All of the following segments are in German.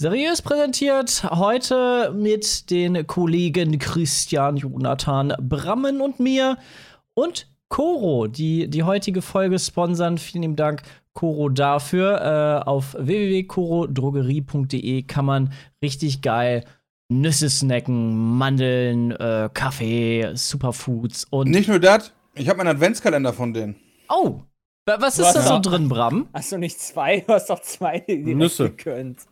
Seriös präsentiert heute mit den Kollegen Christian, Jonathan, Brammen und mir und Coro, die die heutige Folge sponsern. Vielen lieben Dank, Coro, dafür. Äh, auf www.corodrogerie.de kann man richtig geil Nüsse snacken, Mandeln, äh, Kaffee, Superfoods und. Nicht nur das, ich habe meinen Adventskalender von denen. Oh! wa- Was ist da so drin, Bram? Hast du nicht zwei? Du hast doch zwei Nüsse. gekönnt.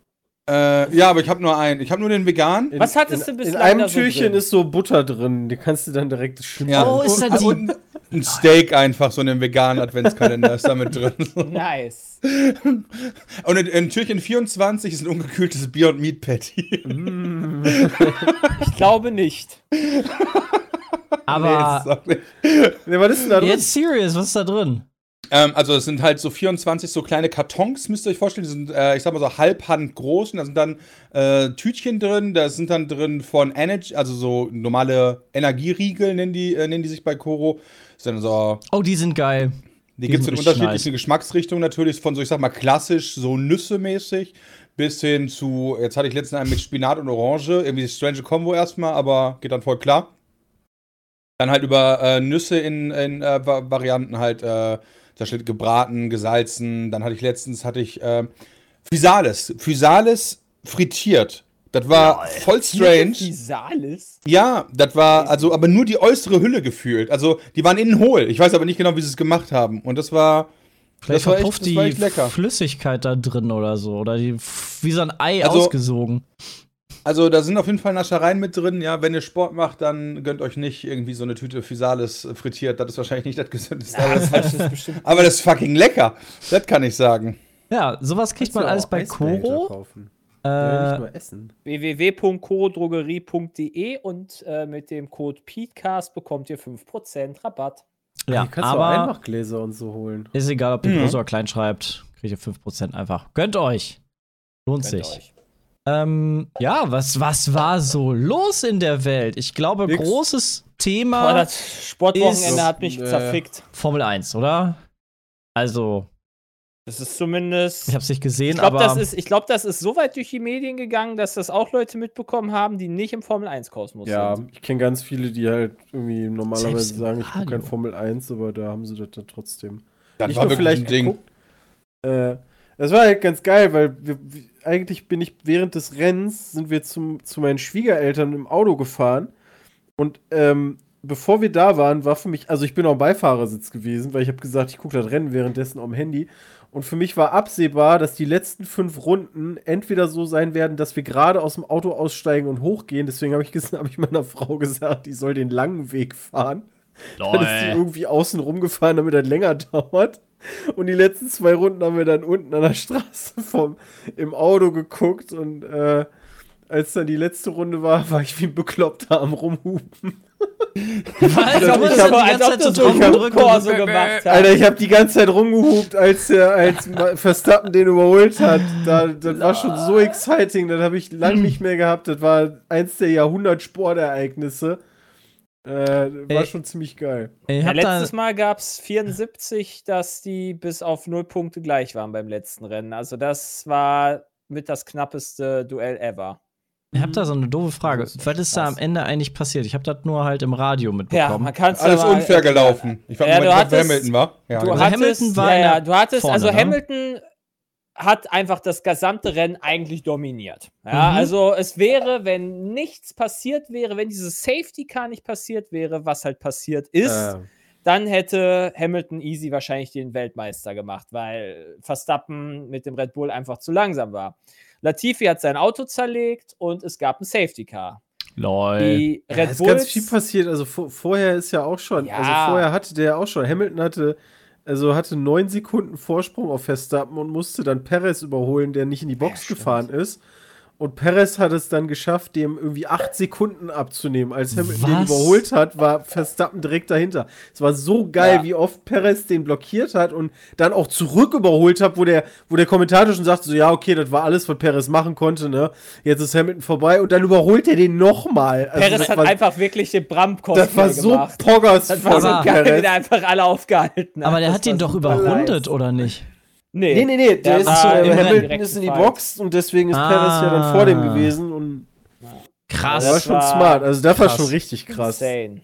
Äh, ja, aber ich habe nur einen. Ich habe nur den vegan. In, Was hattest in, du bislang In einem da so Türchen drin? ist so Butter drin. Die kannst du dann direkt schmieren. Ja. Oh, ist da und, die- und ein Steak einfach, so in dem veganen Adventskalender ist da mit drin. Nice. Und in, in Türchen 24 ist ein ungekühltes Beyond Meat Patty. Ich glaube nicht. Aber Sorry. Nee, was ist denn da drin? jetzt serious, was ist da drin? Ähm, also es sind halt so 24 so kleine Kartons, müsst ihr euch vorstellen. Die sind, äh, ich sag mal so halbhand groß und da sind dann äh, Tütchen drin. Da sind dann drin von Energy, also so normale Energieriegel nennen die, äh, nennen die sich bei Koro. So Oh, die sind geil. Die Die gibt es in unterschiedlichen Geschmacksrichtungen natürlich, von so, ich sag mal, klassisch, so Nüsse-mäßig, bis hin zu, jetzt hatte ich letztens einen mit Spinat und Orange, irgendwie strange Combo erstmal, aber geht dann voll klar. Dann halt über äh, Nüsse in, in äh, Va- Varianten halt, äh, da steht gebraten, gesalzen, dann hatte ich letztens, hatte ich äh, Physalis, Physalis frittiert. Das war voll strange. Physalis? Ja, das war also aber nur die äußere Hülle gefühlt. Also die waren innen hohl. Ich weiß aber nicht genau, wie sie es gemacht haben. Und das war Vielleicht das war echt- verpufft das war die echt lecker. Flüssigkeit da drin oder so. Oder die wie so ein Ei Also- ausgesogen. Also da sind auf jeden Fall Naschereien mit drin. Ja, wenn ihr Sport macht, dann gönnt euch nicht irgendwie so eine Tüte Physalis frittiert. Das ist wahrscheinlich nicht das gesündeste. aber, das Das aber das ist fucking lecker. Das kann ich sagen. Ja, sowas kriegt man alles bei Koro. Ja, Äh, mal essen. www.corodrogerie.de und äh, mit dem Code PETECAST bekommt ihr 5% Rabatt. ja, Hier kannst du auch aber Einmachgläser und so holen. ist egal, ob ihr Mhm. groß oder klein schreibt, kriegt ihr 5% einfach. Gönnt euch. Lohnt Gönnt sich. euch. Ähm, ja, was, was war so los in der Welt? Ich glaube, Nix. großes Boah, Thema das Sportwochenende ist- hat mich äh, zerfickt. Formel 1, oder? Also, Das ist zumindest. ich hab's nicht gesehen, Ich glaube, aber das, ist- ich glaub, das ist so weit durch die Medien gegangen, dass das auch Leute mitbekommen haben, die nicht im Formel-1-Kosmos Ja, sind. ich kenne ganz viele, die halt irgendwie normalerweise Selbst sagen, ich gucke kein Formel 1, aber da haben sie das dann trotzdem. Das Nicht war nur wirklich vielleicht ein Ding. geguckt. Äh, das war halt ganz geil, weil wir, wir, eigentlich bin ich während des Rennens sind wir zum, zu meinen Schwiegereltern im Auto gefahren und ähm, bevor wir da waren, war für mich, also ich bin dem Beifahrersitz gewesen, weil ich habe gesagt, ich gucke das Rennen währenddessen am Handy und für mich war absehbar, dass die letzten fünf Runden entweder so sein werden, dass wir gerade aus dem Auto aussteigen und hochgehen. Deswegen habe ich, hab ich meiner Frau gesagt, die soll den langen Weg fahren. Dann ist die irgendwie außen rumgefahren, damit das länger dauert. Und die letzten zwei Runden haben wir dann unten an der Straße vom, im Auto geguckt. Und äh, als dann die letzte Runde war, war ich wie ein Bekloppter am Rumhupen. Was? So- denn die als ganze ob so und so gemacht hast. Alter, ich habe die ganze Zeit rumgehupt, als, der, als Verstappen den überholt hat. Da, das war schon so exciting. Das habe ich lange nicht mehr gehabt. Das war eins der Jahrhundert-Sportereignisse. Äh, war Ey. schon ziemlich geil. Ja, letztes Mal gab es 74, dass die bis auf 0 Punkte gleich waren beim letzten Rennen. Also das war mit das knappeste Duell ever. ich hab da so eine doofe Frage. Was ist da am Ende eigentlich passiert? Ich habe das nur halt im Radio Ja, mitbekommen. man kann es Alles unfair gelaufen. Ich war Ja, ja, Moment, hattest- Hamilton war. Ja, Du Also hattest, Hamilton war ja, ja, du hattest, vorne, also ne? Hamilton hat einfach das gesamte Rennen eigentlich dominiert. Ja, Mhm. also es wäre, wenn nichts passiert wäre, wenn dieses Safety Car nicht passiert wäre, was halt passiert ist, Äh, dann hätte Hamilton easy wahrscheinlich den Weltmeister gemacht, weil Verstappen mit dem Red Bull einfach zu langsam war. Latifi hat sein Auto zerlegt und es gab ein Safety Car. Lol. Die Ja, Red ist ganz Bulls viel passiert. Also vor, vorher ist ja auch schon. Ja. Also vorher hatte der auch schon. Hamilton hatte, also hatte neun Sekunden Vorsprung auf Verstappen und musste dann Perez überholen, der nicht in die Box stimmt. gefahren ist. Und Perez hat es dann geschafft, dem irgendwie acht Sekunden abzunehmen. Als Hamilton den überholt hat, war Verstappen direkt dahinter. Es war so geil, Ja. wie oft Perez den blockiert hat und dann auch zurück überholt hat, wo der, wo der Kommentator schon sagte, so, ja, okay, das war alles, was Perez machen konnte, ne? Jetzt ist Hamilton vorbei und dann überholt er den nochmal. Also Perez hat war, einfach wirklich den bram das war so gemacht. poggers Das war so geil, wie Perez. der einfach alle aufgehalten hat. Aber der Das hat den doch überrundet, nice. oder nicht? Nee, Nee, nee, nee, der, Der ist, äh, Hamilton direkt ist in die Fight. Box und deswegen ist Ah. Perez ja dann vor dem gewesen und Krass. das war schon war smart. Also das war schon richtig krass. Insane.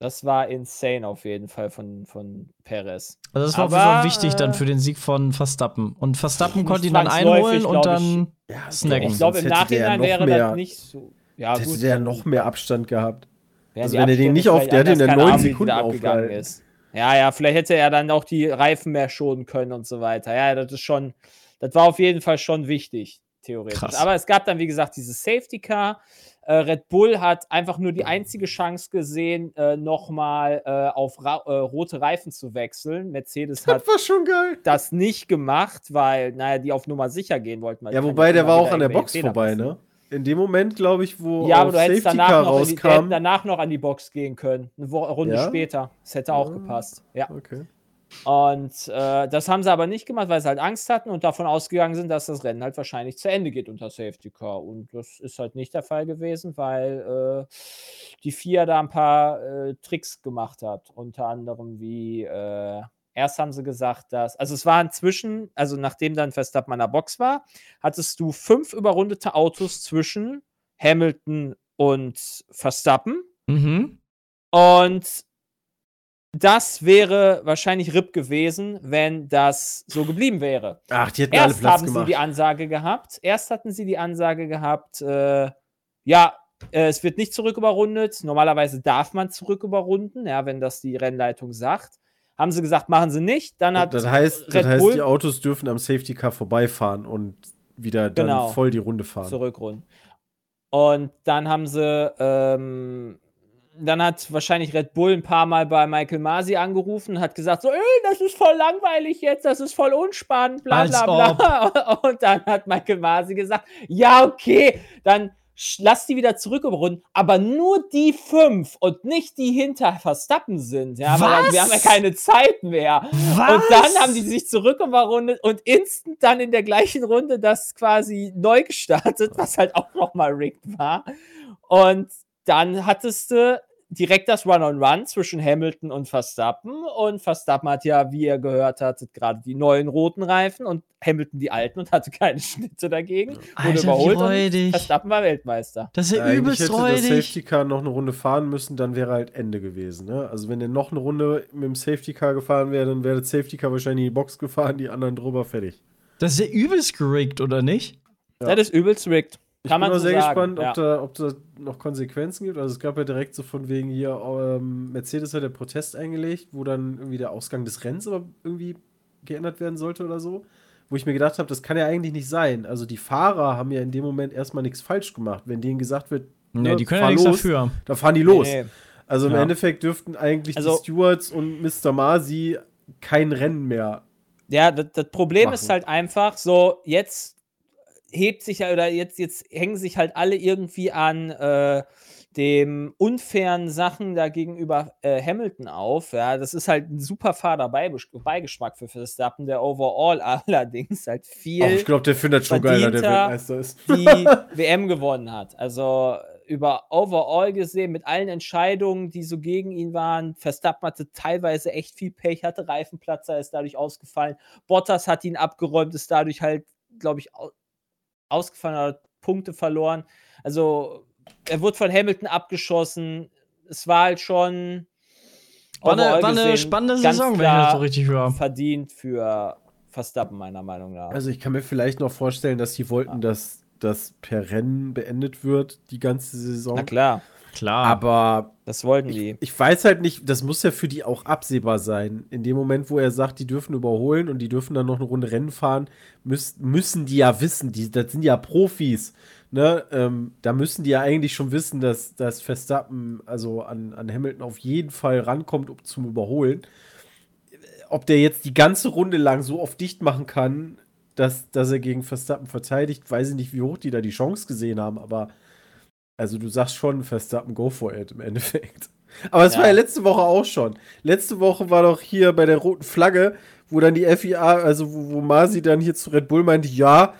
Das war insane auf jeden Fall von, von Perez. Also das war auf jeden Aber, Fall wichtig dann für den Sieg von Verstappen. Und Verstappen konnte ihn dann einholen und dann Ja, snacken. Ich glaube, im der Nachhinein noch wäre mehr, das nicht so. Ja, hätte gut, der noch mehr Abstand gehabt. also wenn er den nicht auf- der hat in Ahnung, wie Sekunden der abgegangen aufgehalten. ist. Ja, ja, vielleicht hätte er dann auch die Reifen mehr schonen können und so weiter. Ja, das ist schon, das war auf jeden Fall schon wichtig, theoretisch. Krass. Aber es gab dann, wie gesagt, dieses Safety Car. Äh, Red Bull hat einfach nur die einzige Chance gesehen, äh, nochmal äh, auf ra äh, rote Reifen zu wechseln. Mercedes hat Das nicht gemacht, weil, naja, die auf Nummer sicher gehen wollten. Ja, wobei der war auch an der Box vorbei, ne? In dem Moment, glaube ich, wo Ja, aber du hättest Safety danach Car noch, die, danach noch an die Box gehen können. Eine Runde Ja? später. Das hätte auch Ja. gepasst. Ja. Okay. Und äh, das haben sie aber nicht gemacht, weil sie halt Angst hatten und davon ausgegangen sind, dass das Rennen halt wahrscheinlich zu Ende geht unter Safety Car. Und das ist halt nicht der Fall gewesen, weil äh, die FIA da ein paar äh, Tricks gemacht hat. Unter anderem wie, äh, erst haben sie gesagt, dass, also es waren zwischen, also nachdem dann Verstappen an der Box war, hattest du fünf überrundete Autos zwischen Hamilton und Verstappen. Mhm. Und das wäre wahrscheinlich RIP gewesen, wenn das so geblieben wäre. Ach, die hätten alle Erst Platz haben sie gemacht. die Ansage gehabt, erst hatten sie die Ansage gehabt, äh, ja, äh, es wird nicht zurücküberrundet. Normalerweise darf man zurücküberrunden, ja, wenn das die Rennleitung sagt. Haben sie gesagt, machen sie nicht. Dann hat das heißt, das Red heißt Bull die Autos dürfen am Safety Car vorbeifahren und wieder dann Genau. voll die Runde fahren. zurückrunden. Und dann haben sie, ähm, dann hat wahrscheinlich Red Bull ein paar Mal bei Michael Masi angerufen und hat gesagt, so, "Ey, das ist voll langweilig jetzt, das ist voll unspannend, bla Als bla bla. Und dann hat Michael Masi gesagt, ja, okay, dann lass die wieder zurück überrunden, aber nur die fünf und nicht die hinter Verstappen sind. Ja, weil Was? wir haben ja keine Zeit mehr. Was? Und dann haben die sich zurück überrundet und instant dann in der gleichen Runde das quasi neu gestartet, was halt auch nochmal rigged war. Und dann hattest du direkt das Run-on-Run zwischen Hamilton und Verstappen. Und Verstappen hat ja, wie ihr gehört hattet, gerade die neuen roten Reifen und Hamilton die alten und hatte keine Schnitte dagegen. Wurde Alter, wie überholt und. Verstappen war Weltmeister. Das ist ja übelst hätte das räudig. Safety Car noch eine Runde fahren müssen, dann wäre halt Ende gewesen. Ne? Also wenn er noch eine Runde mit dem Safety Car gefahren wäre, dann wäre das Safety Car wahrscheinlich in die Box gefahren, die anderen drüber fertig. Das ist ja übelst gerickt, oder nicht? Ja. Das ist übelst rigged. Ich Kann bin auch so sehr sagen. gespannt, ja. ob, da, ob da noch Konsequenzen gibt. Also es gab ja direkt so von wegen hier, ähm, Mercedes hat ja Protest eingelegt, wo dann irgendwie der Ausgang des Rennens aber irgendwie geändert werden sollte oder so. Wo ich mir gedacht habe, das kann ja eigentlich nicht sein. Also die Fahrer haben ja in dem Moment erstmal nichts falsch gemacht. Wenn denen gesagt wird, Nee, ne, die können ja fahr nichts los, dafür. Da fahren die los. Nee. Also im Ja. Endeffekt dürften eigentlich Also- die Stewards und Mr. Masi kein Rennen mehr. Ja, das, das Problem machen. ist halt einfach so, jetzt hebt sich ja, oder jetzt, jetzt hängen sich halt alle irgendwie an äh, dem unfairen Sachen da gegenüber äh, Hamilton auf. Ja, das ist halt ein super fader Beigesch- Beigeschmack für Verstappen, der overall allerdings halt viel Auch ich glaube, der findet schon geiler, der Weltmeister ist. die WM gewonnen hat. Also über overall gesehen, mit allen Entscheidungen, die so gegen ihn waren. Verstappen hatte teilweise echt viel Pech, hatte Reifenplatzer, ist dadurch ausgefallen. Bottas hat ihn abgeräumt, ist dadurch halt, glaube ich, ausgefallen oder Punkte verloren. Also er wurde von Hamilton abgeschossen. Es war halt schon War eine, war eine spannende ganz Saison, wenn ich das so richtig höre. verdient für Verstappen, meiner Meinung nach. Also ich kann mir vielleicht noch vorstellen, dass die wollten, dass das per Rennen beendet wird, die ganze Saison. Na klar, Klar. Aber das wollten die. ich weiß halt nicht, das muss ja für die auch absehbar sein. In dem Moment, wo er sagt, die dürfen überholen und die dürfen dann noch eine Runde Rennen fahren, müß, müssen die ja wissen, die, das sind ja Profis. Ne? Ähm, da müssen die ja eigentlich schon wissen, dass, dass Verstappen also an, an Hamilton auf jeden Fall rankommt um, zum Überholen. Ob der jetzt die ganze Runde lang so oft dicht machen kann, dass, dass er gegen Verstappen verteidigt. Weiß ich nicht, wie hoch die da die Chance gesehen haben, aber also du sagst schon, Verstappen, go for it im Endeffekt. Aber es Ja. war ja letzte Woche auch schon. Letzte Woche war doch hier bei der roten Flagge, wo dann die FIA, also wo, wo Masi dann hier zu Red Bull meinte, ja,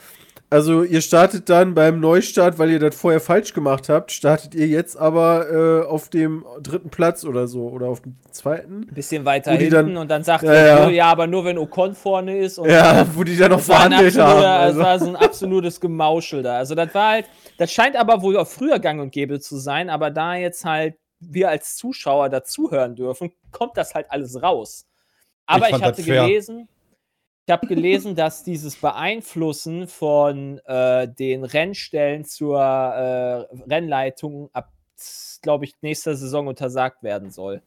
also ihr startet dann beim Neustart, weil ihr das vorher falsch gemacht habt, startet ihr jetzt aber äh, auf dem dritten Platz oder so oder auf dem zweiten. Ein bisschen weiter hinten dann- und dann sagt Ja, er, ja. ja. ja, aber nur wenn Ocon vorne ist. Und Ja, wo die dann noch verhandelt haben. Also. das war so ein absolutes Gemauschel da. Also das war halt, das scheint aber wohl auch früher gang und gäbe zu sein, aber da jetzt halt wir als Zuschauer dazuhören dürfen, kommt das halt alles raus. Aber ich, fand hatte gelesen, ich habe gelesen, dass dieses Beeinflussen von äh, den Rennstellen zur äh, Rennleitung ab, glaube ich, nächster Saison untersagt werden soll.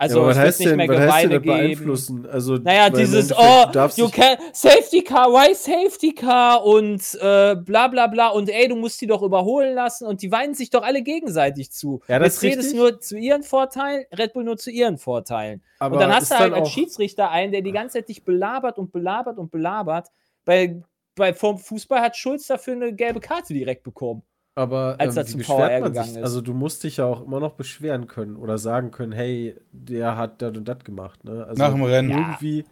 Also ja, was wird heißt nicht denn, mehr was heißt denn beeinflussen? Also, Naja, dieses, oh, you can, Safety Car, why Safety Car und äh, bla bla bla und ey, du musst die doch überholen lassen und die weinen sich doch alle gegenseitig zu. Ja, das ist Mercedes richtig. nur zu ihren Vorteilen, Red Bull nur zu ihren Vorteilen. aber und dann hast du halt als Schiedsrichter einen, der die ganze Zeit dich belabert und belabert und belabert. Bei, bei vom Fußball hat Schulz dafür eine gelbe Karte direkt bekommen. Aber als er wie zum beschwert VR man gegangen sich? ist. Also du musst dich ja auch immer noch beschweren können oder sagen können, hey, der hat das und das gemacht. Ne? Also Nach dem Rennen. Irgendwie.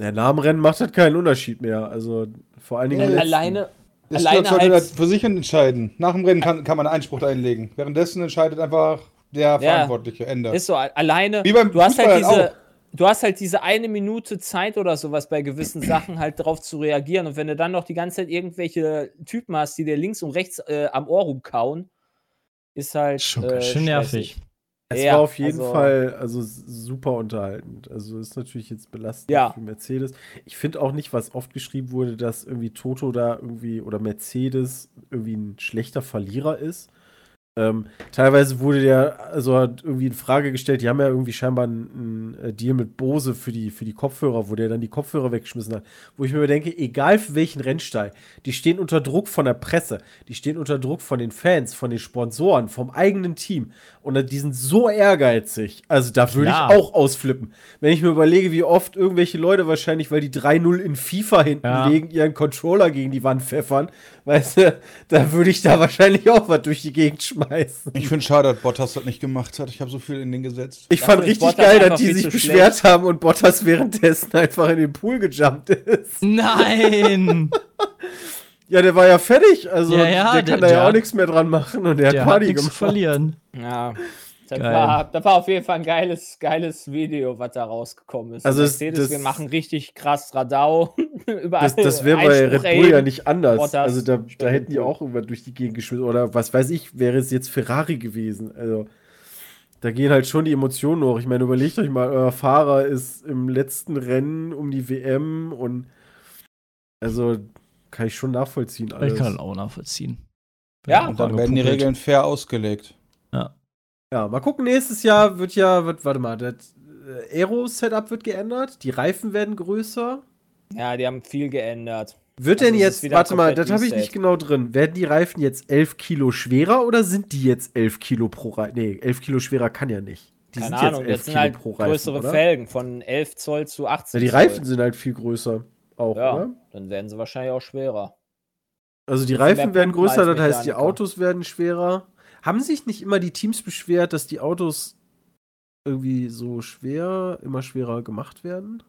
Ja, nach dem Rennen macht das keinen Unterschied mehr. Also vor allen Dingen. Ja. Alleine, Das Alleine sollte als- das für sich entscheiden. Nach dem Rennen kann, kann man einen Einspruch einlegen. Währenddessen entscheidet einfach der Verantwortliche. Ende. Ist so, alleine. Wie beim du hast halt Fußball diese. Du hast halt diese eine Minute Zeit oder sowas bei gewissen Sachen halt drauf zu reagieren. Und wenn du dann noch die ganze Zeit irgendwelche Typen hast, die dir links und rechts äh, am Ohr rumkauen, ist halt. Schon äh, schön nervig. Es Ja, war auf jeden also- Fall also super unterhaltend. Also ist natürlich jetzt belastend Ja. für Mercedes. Ich finde auch nicht, was oft geschrieben wurde, dass irgendwie Toto da irgendwie oder Mercedes irgendwie ein schlechter Verlierer ist. Ähm, teilweise wurde der, also hat irgendwie in Frage gestellt, die haben ja irgendwie scheinbar einen, einen Deal mit Bose für die, für die Kopfhörer, wo der dann die Kopfhörer weggeschmissen hat. Wo ich mir denke, egal für welchen Rennstall, die stehen unter Druck von der Presse, die stehen unter Druck von den Fans, von den Sponsoren, vom eigenen Team. Und die sind so ehrgeizig. Also da würde ich auch ausflippen. Wenn ich mir überlege, wie oft irgendwelche Leute wahrscheinlich, weil die 3-0 in FIFA hinten Ja. legen, ihren Controller gegen die Wand pfeffern, weißt du, da würde ich da wahrscheinlich auch was durch die Gegend schmeißen. Ich finde schade, dass Bottas das nicht gemacht hat. Ich habe so viel in den gesetzt. Ich Dafür fand richtig Bottas geil, dass die sich beschwert haben und Bottas währenddessen einfach in den Pool gejumpt ist. Nein! Ja, der war ja fertig, also Ja, ja, der der- kann da ja der- auch nichts mehr dran machen und der, Der hat hat Party nichts zu gemacht. verlieren. Ja. Das war, das war auf jeden Fall ein geiles, geiles Video, was da rausgekommen ist. Also es- Mercedes, das- wir machen richtig krass Radau. Überall. Das, das wäre bei Red Bull ja nicht anders. Bottas, also da, da hätten die auch irgendwas durch die Gegend geschmissen. Oder was weiß ich, wäre es jetzt Ferrari gewesen. Also da gehen halt schon die Emotionen hoch. Ich meine, überlegt euch mal, euer Fahrer ist im letzten Rennen um die WM und also kann ich schon nachvollziehen. Alles. Ich kann auch nachvollziehen. Ja, Und dann werden die. Regeln fair ausgelegt. Ja, mal gucken, nächstes Jahr wird ja, wird, warte mal, das äh, Aero-Setup wird geändert, die Reifen werden größer. Ja, die haben viel geändert. Wird Also denn jetzt, warte mal, das habe ich nicht genau drin. Werden die Reifen jetzt 11 Kilo schwerer oder sind die jetzt 11 Kilo pro Reifen? Nee, 11 Kilo schwerer kann ja nicht. Die Keine sind Ahnung, jetzt 11 das sind Kilo halt pro Reifen, größere oder? Felgen von 11 Zoll zu 18 Ja, die Zoll. Reifen sind halt viel größer auch, Ja, oder? dann werden sie wahrscheinlich auch schwerer. Also die Reifen werden größer, das heißt, die. Autos werden schwerer. Haben sich nicht immer die Teams beschwert, dass die Autos irgendwie so schwer, immer schwerer gemacht werden?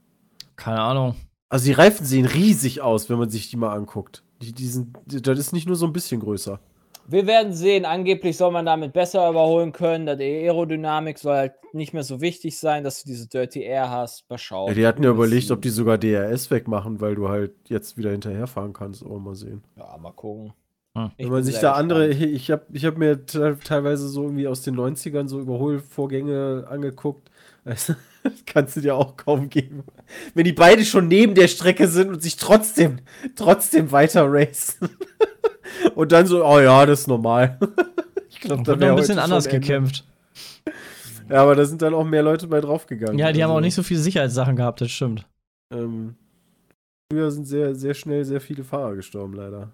Keine Ahnung. Also die Reifen sehen riesig aus, wenn man sich die mal anguckt. Die, die sind, das ist nicht nur so ein bisschen größer. Wir werden sehen. Angeblich soll man damit besser überholen können. Die Aerodynamik soll halt nicht mehr so wichtig sein, dass du diese Dirty Air hast. Mal schauen. Ja, die hatten ja überlegt, ob die sogar DRS wegmachen, weil du halt jetzt wieder hinterherfahren kannst. Oh, mal sehen. Ja, mal gucken. Hm. Ich Wenn man sich da andere, gespannt. ich habe ich hab mir te- teilweise so irgendwie aus den 90ern so Überholvorgänge angeguckt. Also, das kannst du dir auch kaum geben. Wenn die beide schon neben der Strecke sind und sich trotzdem, trotzdem weiter racen. Und dann so, oh ja, das ist normal. Ich glaube, da Wird noch wäre ein bisschen anders Ende. gekämpft. Ja, aber da sind dann auch mehr Leute bei draufgegangen. Ja, die haben Also, auch nicht so viele Sicherheitssachen gehabt, das stimmt. Ähm, früher sind sehr, sehr schnell sehr viele Fahrer gestorben, leider.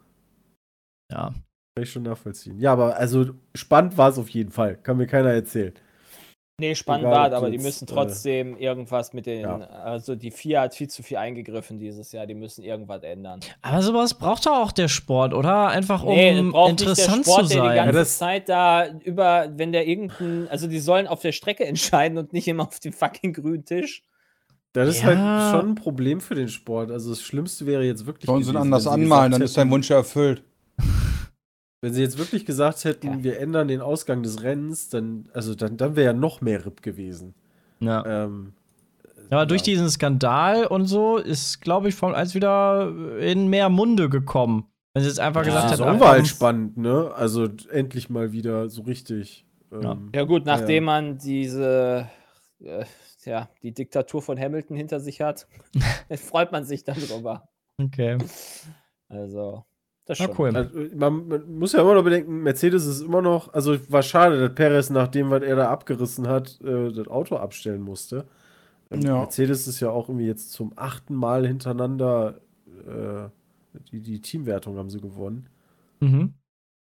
Ja. Kann ich schon nachvollziehen. Ja, aber also spannend war es auf jeden Fall. Kann mir keiner erzählen. Nee, spannend war, ob aber die müssen äh, trotzdem irgendwas mit den. ja. Also die FIA hat viel zu viel eingegriffen dieses Jahr, die müssen irgendwas ändern. Aber sowas braucht doch auch der Sport, oder? Einfach um Nee, interessant nicht der Sport, zu der die sein. ganze Ja, das- Zeit da über, wenn der irgendein, also die sollen auf der Strecke entscheiden und nicht immer auf dem fucking grünen Tisch. Das ist Ja. halt schon ein Problem für den Sport. Also das Schlimmste wäre jetzt wirklich. Sollen sie anders anmalen, dann ist dein Wunsch erfüllt. Wenn sie jetzt wirklich gesagt hätten, Ja. wir ändern den Ausgang des Rennens, dann, also dann, dann wäre ja noch mehr RIP gewesen. ja. Ähm, Aber durch ja. diesen Skandal und so ist, glaube ich, Formel 1 wieder in mehr Munde gekommen. Wenn sie jetzt einfach Ja, gesagt hätten, ach, war halt spannend, ne? Also endlich mal wieder so richtig. Ähm, Ja gut, Ja, nachdem man diese, äh, ja, die Diktatur von Hamilton hinter sich hat, freut man sich dann drüber. Okay. Also, das schon. cool. Also, man, man muss ja immer noch bedenken, Mercedes ist immer noch, also war schade, dass Perez nach dem, was er da abgerissen hat, äh, das Auto abstellen musste. Ähm, Ja. Mercedes ist ja auch irgendwie jetzt zum achten Mal hintereinander äh, die, die Teamwertung haben sie gewonnen. Mhm.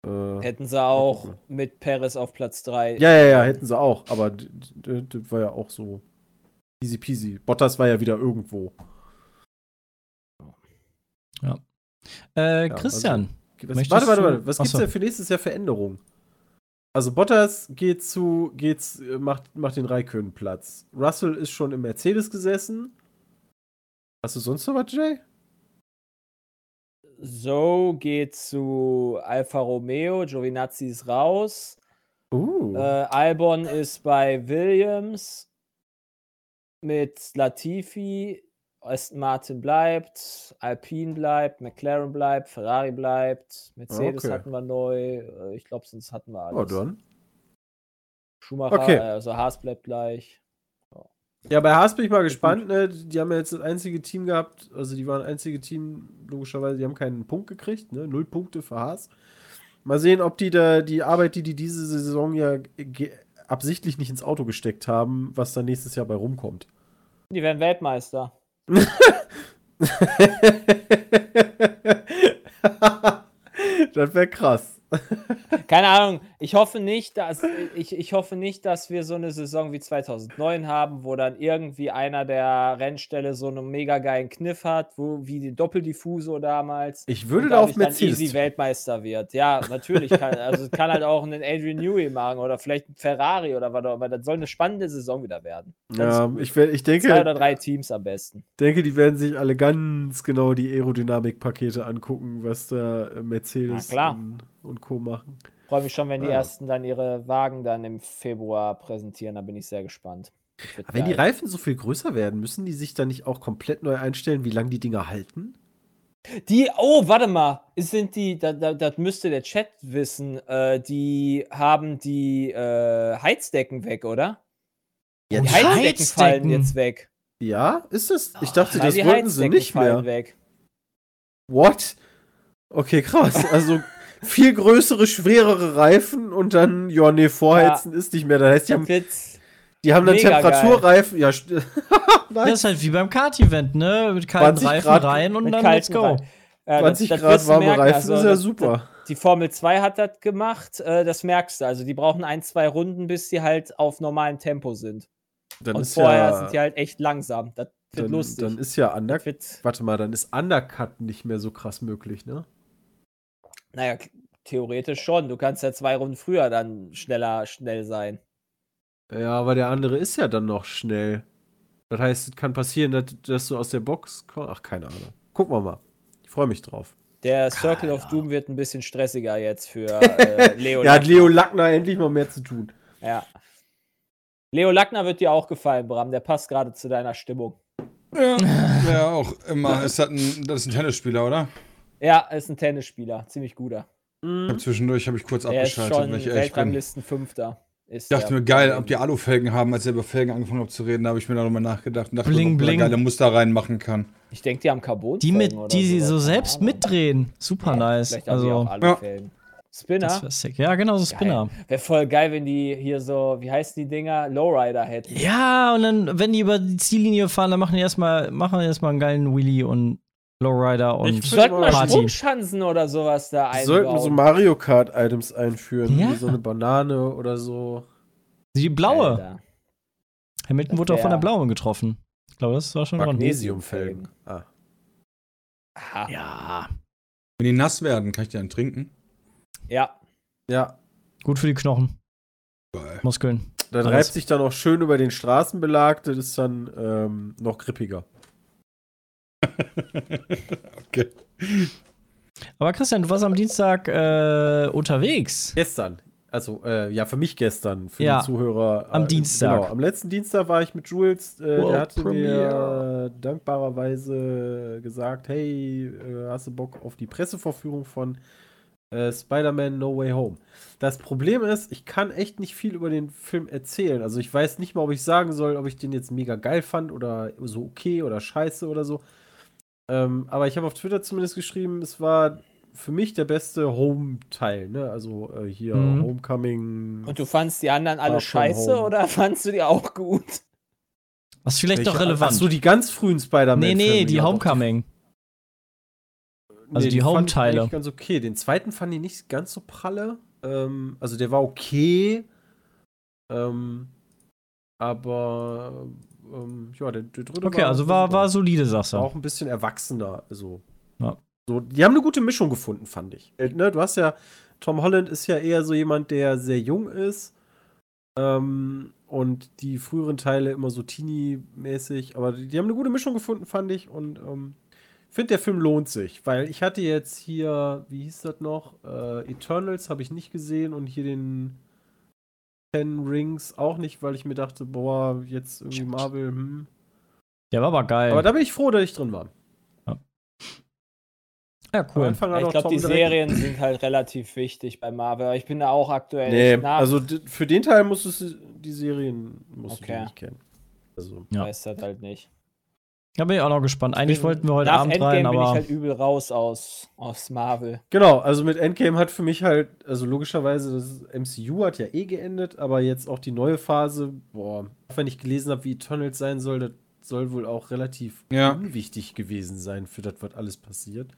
Äh, Hätten sie auch mit Perez auf Platz 3. ja, ja, ja, hätten sie auch, aber das war ja auch so easy peasy. Bottas war ja wieder irgendwo. Äh, Ja, Christian. Was, Möchtest warte, warte, warte. Was gibt's denn für nächstes Jahr für Änderungen? Also Bottas geht zu, geht's, äh, macht, macht den Raikön Platz. Russell ist schon im Mercedes gesessen. Hast du sonst noch was, Jay? So geht zu Alfa Romeo, Giovinazzi ist raus. Uh. Äh, Albon ist bei Williams mit Latifi. Aston Martin bleibt, Alpine bleibt, McLaren bleibt, Ferrari bleibt, Mercedes Okay. hatten wir neu. äh, Ich glaube, sonst hatten wir oh, alles. dann. Schumacher, Okay. äh, also Haas bleibt gleich. Ja, bei Haas bin ich mal gespannt. Ne? Die haben ja jetzt das einzige Team gehabt, also die waren das einzige Team, logischerweise, die haben keinen Punkt gekriegt, ne? Null Punkte für Haas. Mal sehen, ob die da die Arbeit, die die diese Saison ja absichtlich nicht ins Auto gesteckt haben, was dann nächstes Jahr bei rumkommt. Die werden Weltmeister. Das wäre krass. Keine Ahnung. Ich hoffe nicht, dass ich, ich hoffe nicht, dass wir so eine Saison wie 2009 haben, wo dann irgendwie einer der Rennställe so einen mega geilen Kniff hat, wo wie die Doppeldiffusor damals. Ich würde da auf Mercedes. easy Weltmeister wird. Ja, natürlich kann also es kann halt auch ein Adrian Newey machen oder vielleicht ein Ferrari oder was auch immer. Das soll eine spannende Saison wieder werden. Ganz ja, gut. ich, ich denke, Zwei oder drei Teams am besten. denke, die werden sich alle ganz genau die Aerodynamik-Pakete angucken, was da Mercedes Na klar. Und, und Co. machen. Freue mich schon, wenn die Ja. ersten dann ihre Wagen dann im Februar präsentieren. Da bin ich sehr gespannt. Das Aber wenn die. Reifen so viel größer werden, müssen die sich dann nicht auch komplett neu einstellen, wie lange die Dinger halten? Die, oh, warte mal, sind die, da, da, das müsste der Chat wissen, äh, die haben die äh, Heizdecken weg, oder? Ja, die die Heizdecken, fallen Heizdecken. jetzt weg. Ja, ist das? Ich dachte, Nein, das wollten sie Heizdecken nicht mehr. weg. What? Okay, krass. Also viel größere, schwerere Reifen und dann, ja, nee, vorheizen ist nicht mehr. Das heißt, die haben, Das die haben dann Temperaturreifen. Ja, Das ist halt wie beim Kart-Event, ne? Mit kalten 20 Reifen Grad rein und mit dann let's kalten go. Reifen. äh, 20 das Grad wirst du warme merken, Reifen also ist ja das- super. Die Formel 2 hat das gemacht, äh, das merkst du. Also die brauchen ein, zwei Runden, bis sie halt auf normalem Tempo sind. Dann Und ist vorher ja, sind die halt echt langsam. Das wird dann, lustig. dann ist ja Under das wird, Warte mal, dann ist Undercut nicht mehr so krass möglich, ne? Naja, theoretisch schon. Du kannst ja zwei Runden früher dann schneller schnell sein. Ja, aber der andere ist ja dann noch schnell. Das heißt, es kann passieren, dass, dass du aus der Box kommst. Ach, keine Ahnung. Gucken wir mal. Ich freue mich drauf. Der Circle of Doom wird ein bisschen stressiger jetzt für äh, Leo. Ja, hat. Leo Lackner endlich mal mehr zu tun. Ja. Leo Lackner wird dir auch gefallen, Bram. Der passt gerade zu deiner Stimmung. Ja, ja auch immer. Ist das, ein, das ist ein Tennisspieler, oder? Ja, ist ein Tennisspieler. Ziemlich guter. Ich hab zwischendurch habe ich kurz Der ist abgeschaltet, schon weil ich ehrlich bin. Weltranglisten Fünfter. Ist Ich dachte mir, geil, ob die Alufelgen haben, als ich über Felgen angefangen habe zu reden, da habe ich mir darüber nachgedacht und dachte, Bling, ob man da bling. geile Muster reinmachen kann. Ich denke, die haben Carbon. Die, mit, die sie so selbst mitdrehen. Super nice. Vielleicht haben die Also, auch Ja. Alufelgen. Spinner? das wäre sick. Ja, genau, so Spinner. Wäre voll geil, wenn die hier so, wie heißen die Dinger? Lowrider hätten. Ja, und dann, wenn die über die Ziellinie fahren, dann machen die erstmal machen die erstmal einen geilen Wheelie und Lowrider und Ich Sollten wir Party. Sprungschanzen oder sowas da Die sollten einbauen. so Mario Kart-Items einführen, Ja. wie so eine Banane oder so. die blaue. Alter. Hamilton wurde auch von der Blauen getroffen. Ich glaube, das war schon. Magnesiumfelgen. Ah. Aha. Ja. Wenn die nass werden, kann ich die dann trinken? Ja. Ja. Gut für die Knochen, Geil. Muskeln. Das Alles. reibt sich dann auch schön über den Straßenbelag, das ist dann ähm, noch grippiger. okay. Aber Christian, du warst am Dienstag äh, unterwegs. Gestern. Also, äh, ja, für mich gestern, für Ja, die Zuhörer. am äh, Dienstag. Genau, am letzten Dienstag war ich mit Jules. Äh, World der hatte Premiere. mir dankbarerweise gesagt: Hey, äh, hast du Bock auf die Pressevorführung von äh, Spider-Man No Way Home? Das Problem ist, ich kann echt nicht viel über den Film erzählen. Also, ich weiß nicht mal, ob ich sagen soll, ob ich den jetzt mega geil fand oder so okay oder scheiße oder so. Ähm, aber ich habe auf Twitter zumindest geschrieben, es war für mich der beste Home-Teil, ne? Also äh, hier Mhm. Homecoming. Und du fandst die anderen alle scheiße Home. oder fandst du die auch gut? Was vielleicht Welche- doch relevant. Ach so, die ganz frühen Spider-Man. nee, nee, die Homecoming. also die fand ich Home-Teile. Ganz okay. Den zweiten fand ich nicht ganz so pralle. Ähm, also der war okay. Ähm, aber ähm, ja, der, der dritte Okay, also war, war solide, sagst war du. auch ein bisschen erwachsener. Also, Ja. so, die haben eine gute Mischung gefunden, fand ich. Äh, ne, du hast ja, Tom Holland ist ja eher so jemand, der sehr jung ist. Ähm, und die früheren Teile immer so teeny-mäßig. Aber die, die haben eine gute Mischung gefunden, fand ich. Und ähm, ich finde, der Film lohnt sich. Weil ich hatte jetzt hier, wie hieß das noch? Äh, Eternals habe ich nicht gesehen. Und hier den Ten Rings auch nicht, weil ich mir dachte, boah, jetzt irgendwie Marvel, hm. Der war aber geil. Aber da bin ich froh, dass ich drin war. ja, Am cool. Hat ich glaube, die direkt- Serien sind halt relativ wichtig bei Marvel. Aber ich bin da auch aktuell Nee, echt nach. also für den Teil musstest du die Serien musst Okay. du nicht kennen. Also, Ja. weiß das halt nicht. Da bin ich auch noch gespannt. Eigentlich Bin- wollten wir heute Nach Abend Endgame rein, bin ich aber halt übel raus aus, aus Marvel. genau, also mit Endgame hat für mich halt, also logischerweise, das MCU hat ja eh geendet, aber jetzt auch die neue Phase, boah, wenn ich gelesen habe, wie Eternals sein soll, das soll wohl auch relativ Ja. unwichtig gewesen sein für das, was alles passiert.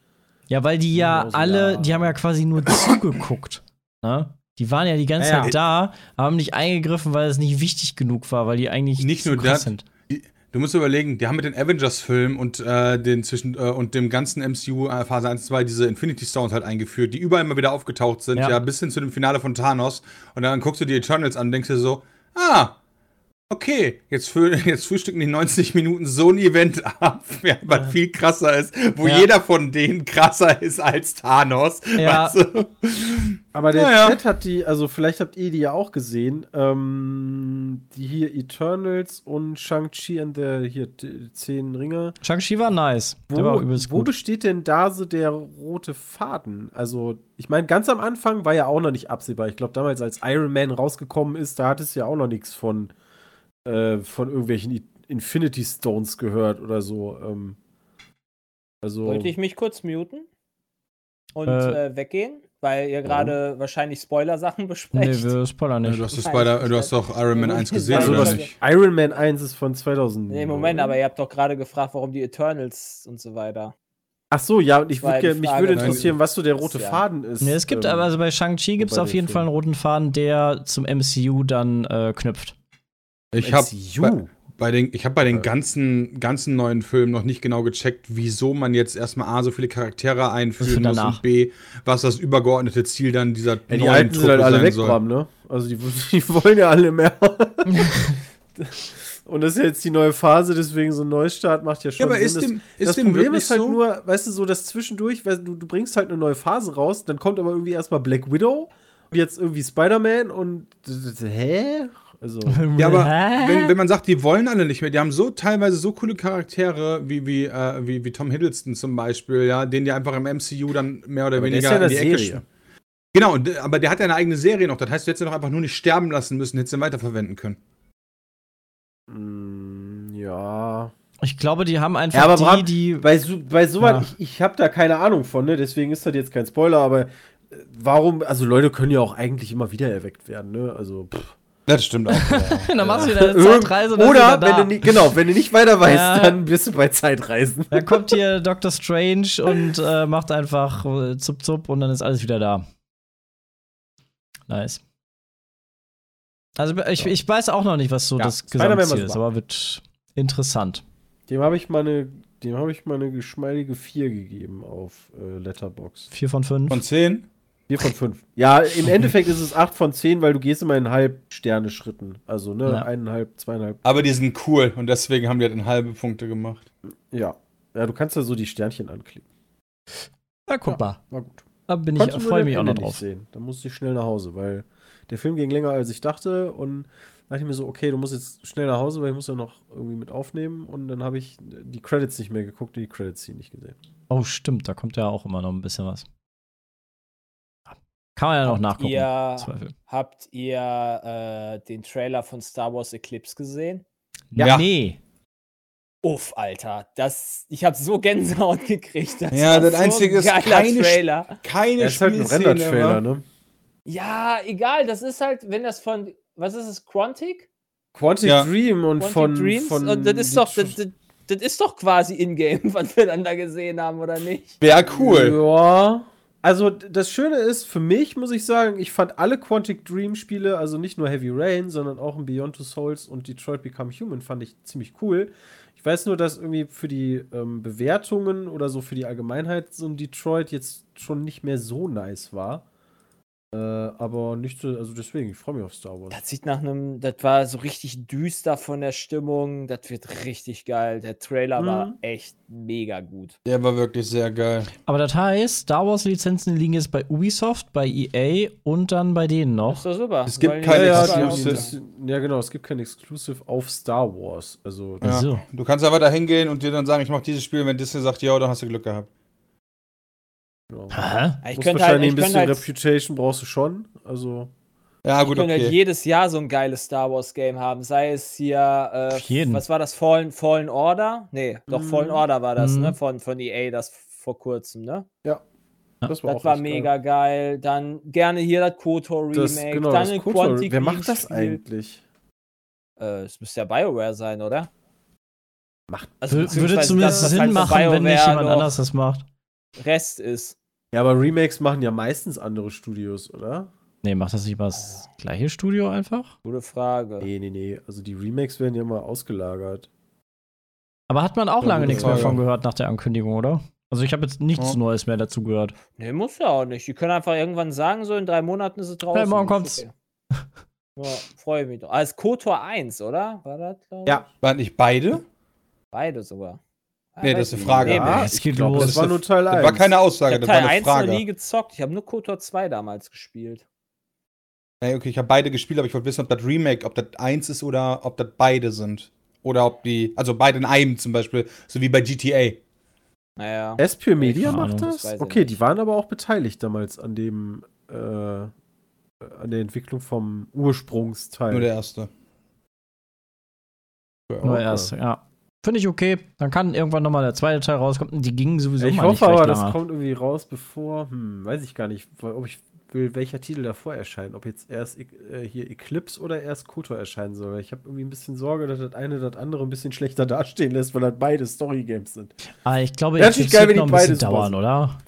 ja, weil die ja Genauso, alle, ja. die haben ja quasi nur zugeguckt. Ne? Die waren ja die ganze Ja, ja. Zeit da, haben nicht eingegriffen, weil es nicht wichtig genug war, weil die eigentlich Nicht zu nur krass das. sind. Du musst überlegen, die haben mit den Avengers-Filmen und, äh, den zwischen, äh, und dem ganzen MCU äh, Phase 1 2 diese Infinity Stones halt eingeführt, die überall immer wieder aufgetaucht sind, Ja. ja. bis hin zu dem Finale von Thanos. Und dann guckst du die Eternals an und denkst dir so, ah, okay, jetzt, frü jetzt frühstücken die 90 Minuten so ein Event ab, ja, was viel krasser ist, wo Ja. jeder von denen krasser ist als Thanos. Ja. Weißt du? Aber der Naja. Chat hat die, also vielleicht habt ihr die ja auch gesehen, ähm, die hier Eternals und Shang-Chi and the hier die zehn Ringe. Shang-Chi war nice. Der war Wo, übelst wo gut. besteht denn da so der rote Faden? Also, ich meine, ganz am Anfang war ja auch noch nicht absehbar. Ich glaube, damals, als Iron Man rausgekommen ist, da hat es ja auch noch nichts von, äh, von irgendwelchen Infinity Stones gehört oder so. Ähm, also, Wollte ich mich kurz muten und Äh. äh, weggehen, weil ihr gerade wahrscheinlich Spoiler-Sachen besprecht. Nee, wir spoilern Ja, nicht. du, hast ich- du hast doch Iron Man 1 gesehen, also oder nicht? Iron Man 1 ist von 2000. Nee, Moment, aber ihr habt doch gerade gefragt, warum die Eternals und so weiter. Ach so, ja, und ich war würd, die gerne- mich würde interessieren, was so der rote Ja. Faden ist. Nee, es gibt ähm, aber, also bei Shang-Chi gibt es auf jeden Film. Fall einen roten Faden, der zum MCU dann äh, knüpft. Ich habe MCU. bei den, ich hab bei den ganzen, ganzen neuen Filmen noch nicht genau gecheckt, wieso man jetzt erstmal A, so viele Charaktere Das einführen muss und B, was das übergeordnete Ziel dann dieser Ja, die neuen sind halt Truppe alle sein weg, soll. Ne? Also die, die wollen ja alle mehr. Und das ist jetzt die neue Phase, deswegen so ein Neustart macht ja schon Ja, aber Sinn. ist das dem, ist das dem Problem ist halt so? nur, weißt du, so das zwischendurch, weil du, du bringst halt eine neue Phase raus, dann kommt aber irgendwie erstmal Black Widow und jetzt irgendwie Spider-Man und hä? Also Ja, aber wenn, wenn man sagt, die wollen alle nicht mehr, die haben so teilweise so coole Charaktere wie, wie, äh, wie, wie Tom Hiddleston zum Beispiel, ja, den die einfach im MCU dann mehr oder Aber der ist weniger ja in die Ecke Serie. Genau, aber der hat ja eine eigene Serie noch. Das heißt, du hättest ihn doch einfach nur nicht sterben lassen müssen, hättest ihn weiterverwenden können. mm, ja. Ich glaube, die haben einfach Ja, aber die, Bram, die. Bei, so, bei sowas, Ja. ich, ich habe da keine Ahnung von, ne? Deswegen ist das jetzt kein Spoiler, aber äh, warum, also Leute können ja auch eigentlich immer wieder erweckt werden, ne? Also, pff. Das stimmt auch. dann machst du wieder eine Zeitreise und dann ist Oder er da. wenn du, nie, genau, wenn du nicht weiter weißt, Ja. dann bist du bei Zeitreisen. Dann kommt hier Doctor Strange und äh, macht einfach äh, zup zup und dann ist alles wieder da. Nice. Also ich, ich weiß auch noch nicht, was so Ja, das Gesamtziel ist, aber wird interessant. Dem habe ich meine, dem habe ich meine geschmeidige 4 gegeben auf äh, Letterbox. Vier von fünf. Von 10? 4 von 5. Ja, im Endeffekt ist es 8 von 10, weil du gehst immer in Halb-Sterne-Schritten. Also, ne, Ja. eineinhalb, zweieinhalb. Aber die sind cool und deswegen haben die halt in halbe Punkte gemacht. Ja. Ja, du kannst da so die Sternchen anklicken. Na, guck mal. War gut. Da bin Konnte ich, nur freue mich auch noch nicht drauf. Sehen. Da musste ich schnell nach Hause, weil der Film ging länger als ich dachte und dachte ich mir so, okay, du musst jetzt schnell nach Hause, weil ich muss ja noch irgendwie mit aufnehmen und dann habe ich die Credits nicht mehr geguckt und die Credits nicht gesehen. Oh, stimmt, da kommt ja auch immer noch ein bisschen was. Kann man ja noch nachgucken. Ihr, habt ihr äh, den Trailer von Star Wars Eclipse gesehen? Ja, Ja. nee. Uff, Alter, das, ich habe so Gänsehaut gekriegt. Das Ja, das so Einzige ist, ein geiler keine Trailer. Keine Er ist halt ein Render-Trailer, wa? ne? Ja, egal, das ist halt, wenn das von, was ist es, Quantic? Quantic Ja. Dream und Quantic von, Dreams? von Und das ist doch, das, das, das ist doch quasi in-game, was wir dann da gesehen haben, oder nicht? Wäre cool. Ja. Also das Schöne ist, für mich muss ich sagen, ich fand alle Quantic Dream Spiele, also nicht nur Heavy Rain, sondern auch ein Beyond Two Souls und Detroit Become Human fand ich ziemlich cool. Ich weiß nur, dass irgendwie für die ähm, Bewertungen oder so für die Allgemeinheit so ein Detroit jetzt schon nicht mehr so nice war. Äh, aber nicht so, also deswegen, ich freue mich auf Star Wars. Das sieht nach einem, das war so richtig düster von der Stimmung. Das wird richtig geil. Der Trailer war Mhm. echt mega gut. Der war wirklich sehr geil. Aber das heißt, Star Wars-Lizenzen liegen jetzt bei Ubisoft, bei EA und dann bei denen Das noch. ist doch super. Es gibt keine ja, Exclusive. das, ja, genau, es gibt kein Exclusive auf Star Wars. Also, Ja. So. Du kannst einfach da hingehen und dir dann sagen, ich mache dieses Spiel. Wenn Disney sagt, ja, dann hast du Glück gehabt. Hä? Ich könnte wahrscheinlich halt, ein ich bisschen könnte halt, Reputation brauchst du schon. Also, Ja, ich gut, könnte halt okay. jedes Jahr so ein geiles Star Wars Game haben. Sei es hier, äh, was war das? Fallen, Fallen Order? Nee, doch Mhm. Fallen Order war das, Mhm. ne? Von, von EA, das vor kurzem, ne? das war Das auch war mega geil. Dann gerne hier das KOTOR geil. Remake. Das, genau, dann das ein Kotor. Quantic Wer macht das Spiel. eigentlich? Äh, es müsste ja BioWare sein, oder? Macht- Also, Wür- Würde zumindest das, Sinn halt machen, wenn nicht jemand anders das macht. Rest ist. Ja, aber Remakes machen ja meistens andere Studios, oder? Nee, macht das nicht mal das gleiche Studio einfach? Gute Frage. Nee, nee, nee. Also die Remakes werden ja immer ausgelagert. Aber hat man auch Ja, lange nichts mehr Frage. von gehört nach der Ankündigung, oder? Also ich habe jetzt nichts Ja. Neues mehr dazu gehört. Nee, muss ja auch nicht. Die können einfach irgendwann sagen, so in drei Monaten ist es draußen. Ja, morgen kommt's. okay. Ja, freue mich doch. Als KOTOR 1, oder? War das? Ja. Waren nicht beide? Beide sogar. Ja, Nee, weiß das ist eine ich Frage. Nee, Ah, es ich geht glaub, los. Das war nur Teil 1. Das war keine Ich Aussage, habe das war Teil eine 1 noch Frage. nie gezockt. Ich habe nur KOTOR 2 damals gespielt. Nee, okay, ich habe beide gespielt, aber ich wollte wissen, ob das Remake, ob das eins ist oder ob das beide sind. Oder ob die, also beide in einem zum Beispiel, so wie bei GTA. Naja. Espio Media Keine macht Ahnung, das das? ich Okay, die waren aber auch beteiligt damals an dem, äh, an der Entwicklung vom Ursprungsteil. Nur der erste. Nur okay. erst, ja. Finde ich okay. Dann kann irgendwann nochmal der zweite Teil rauskommen. Die gingen sowieso ich mal hoffe nicht aber, recht das lange. kommt irgendwie raus, bevor, hm, weiß ich gar nicht, ob ich will, welcher Titel davor erscheint. Ob jetzt erst äh, hier Eclipse oder erst KOTOR erscheinen soll. Ich habe irgendwie ein bisschen Sorge, dass das eine das andere ein bisschen schlechter dastehen lässt, weil das beide Story-Games sind. Aber ich glaube, natürlich wird geil, wenn noch ein bisschen dauern, oder?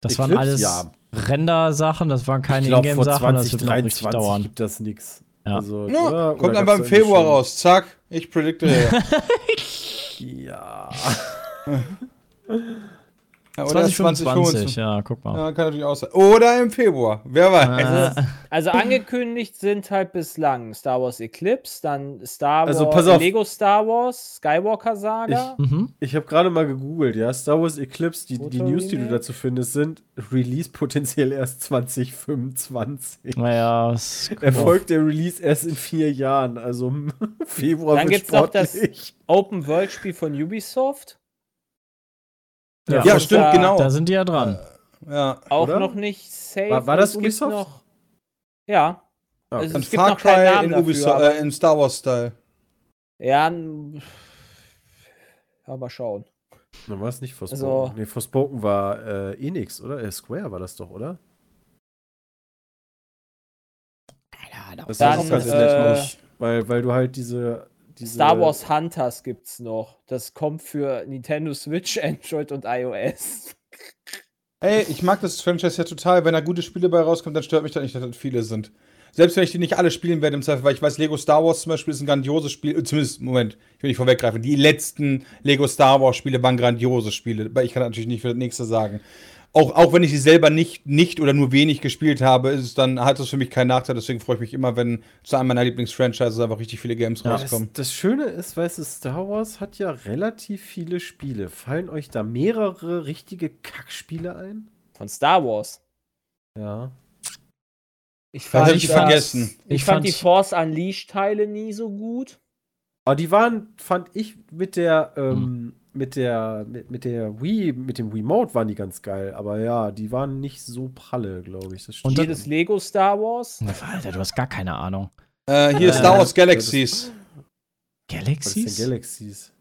Das waren Eclipse, alles ja. Render-Sachen, das waren keine ich Ingame-Sachen, das wird noch richtig 2023 dauern. gibt das nix. Ja. Also, Ja, kommt einfach im Februar raus. Zack, ich predikte. Ja. Ja, oder 2025, ja, guck mal. Ja, kann natürlich auch sein. Oder im Februar, wer weiß. Äh, Also angekündigt sind halt bislang Star Wars Eclipse, dann Star Wars, Also, pass auf. Lego Star Wars, Skywalker Saga. mhm. Ich habe gerade mal gegoogelt, ja. Star Wars Eclipse, die, die News, die du dazu findest, sind Release potenziell erst 2025. Naja, es- Erfolgt der Release erst in vier Jahren, also im Februar Dann wird gibt's noch das- sportlich. Open World Spiel von Ubisoft. Ja, Ja, stimmt, da genau. da sind die ja dran. Ja. Auch Oder? noch nicht safe. War- war das gibt Ubisoft? Noch, ja. Ah, Also es gibt Far noch keinen Cry Namen in, dafür, Ubisoft, aber- äh, in Star Wars-Style. Ja, ja, mal schauen. Dann war es nicht Forspoken. Also- nee, Forspoken war äh, Enix, oder? Äh, Square war das doch, oder? Das Dann, auch ganz äh, nett, ich. weil, weil du halt diese, diese Star Wars Hunters gibt's noch. Das kommt für Nintendo Switch, Android und iOS. Ey, ich mag das Franchise ja total. Wenn da gute Spiele bei rauskommen, dann stört mich das nicht, dass das viele sind. selbst wenn ich die nicht alle spielen werde im Zweifel, weil ich weiß, Lego Star Wars zum Beispiel ist ein grandioses Spiel, äh, zumindest, Moment, ich will nicht vorweggreifen, die letzten Lego Star Wars Spiele waren grandiose Spiele, aber ich kann natürlich nicht für das nächste sagen. Auch, auch wenn ich sie selber nicht, nicht oder nur wenig gespielt habe, ist es dann, hat es für mich keinen Nachteil, deswegen freue ich mich immer, wenn zu einem meiner Lieblingsfranchises einfach richtig viele Games Ja. Das, rauskommen. das Schöne ist, weißt du, Star Wars hat ja relativ viele Spiele. Fallen euch da mehrere richtige Kackspiele ein? Von Star Wars. Ja. Ich Das fand, ich fand- vergessen. ich ich fand fand- die Force Unleashed-Teile nie so gut. Aber die waren, fand ich, mit der, Hm. Mit der, mit, mit der Wii, mit dem Remote waren die ganz geil. Aber ja, die waren nicht so pralle, glaube ich. Das Und stimmt. Jedes Lego Star Wars. Alter, du hast gar keine Ahnung. Äh, hier Äh, Star Wars das- Galaxies. Was ist Galaxies? denn Galaxies?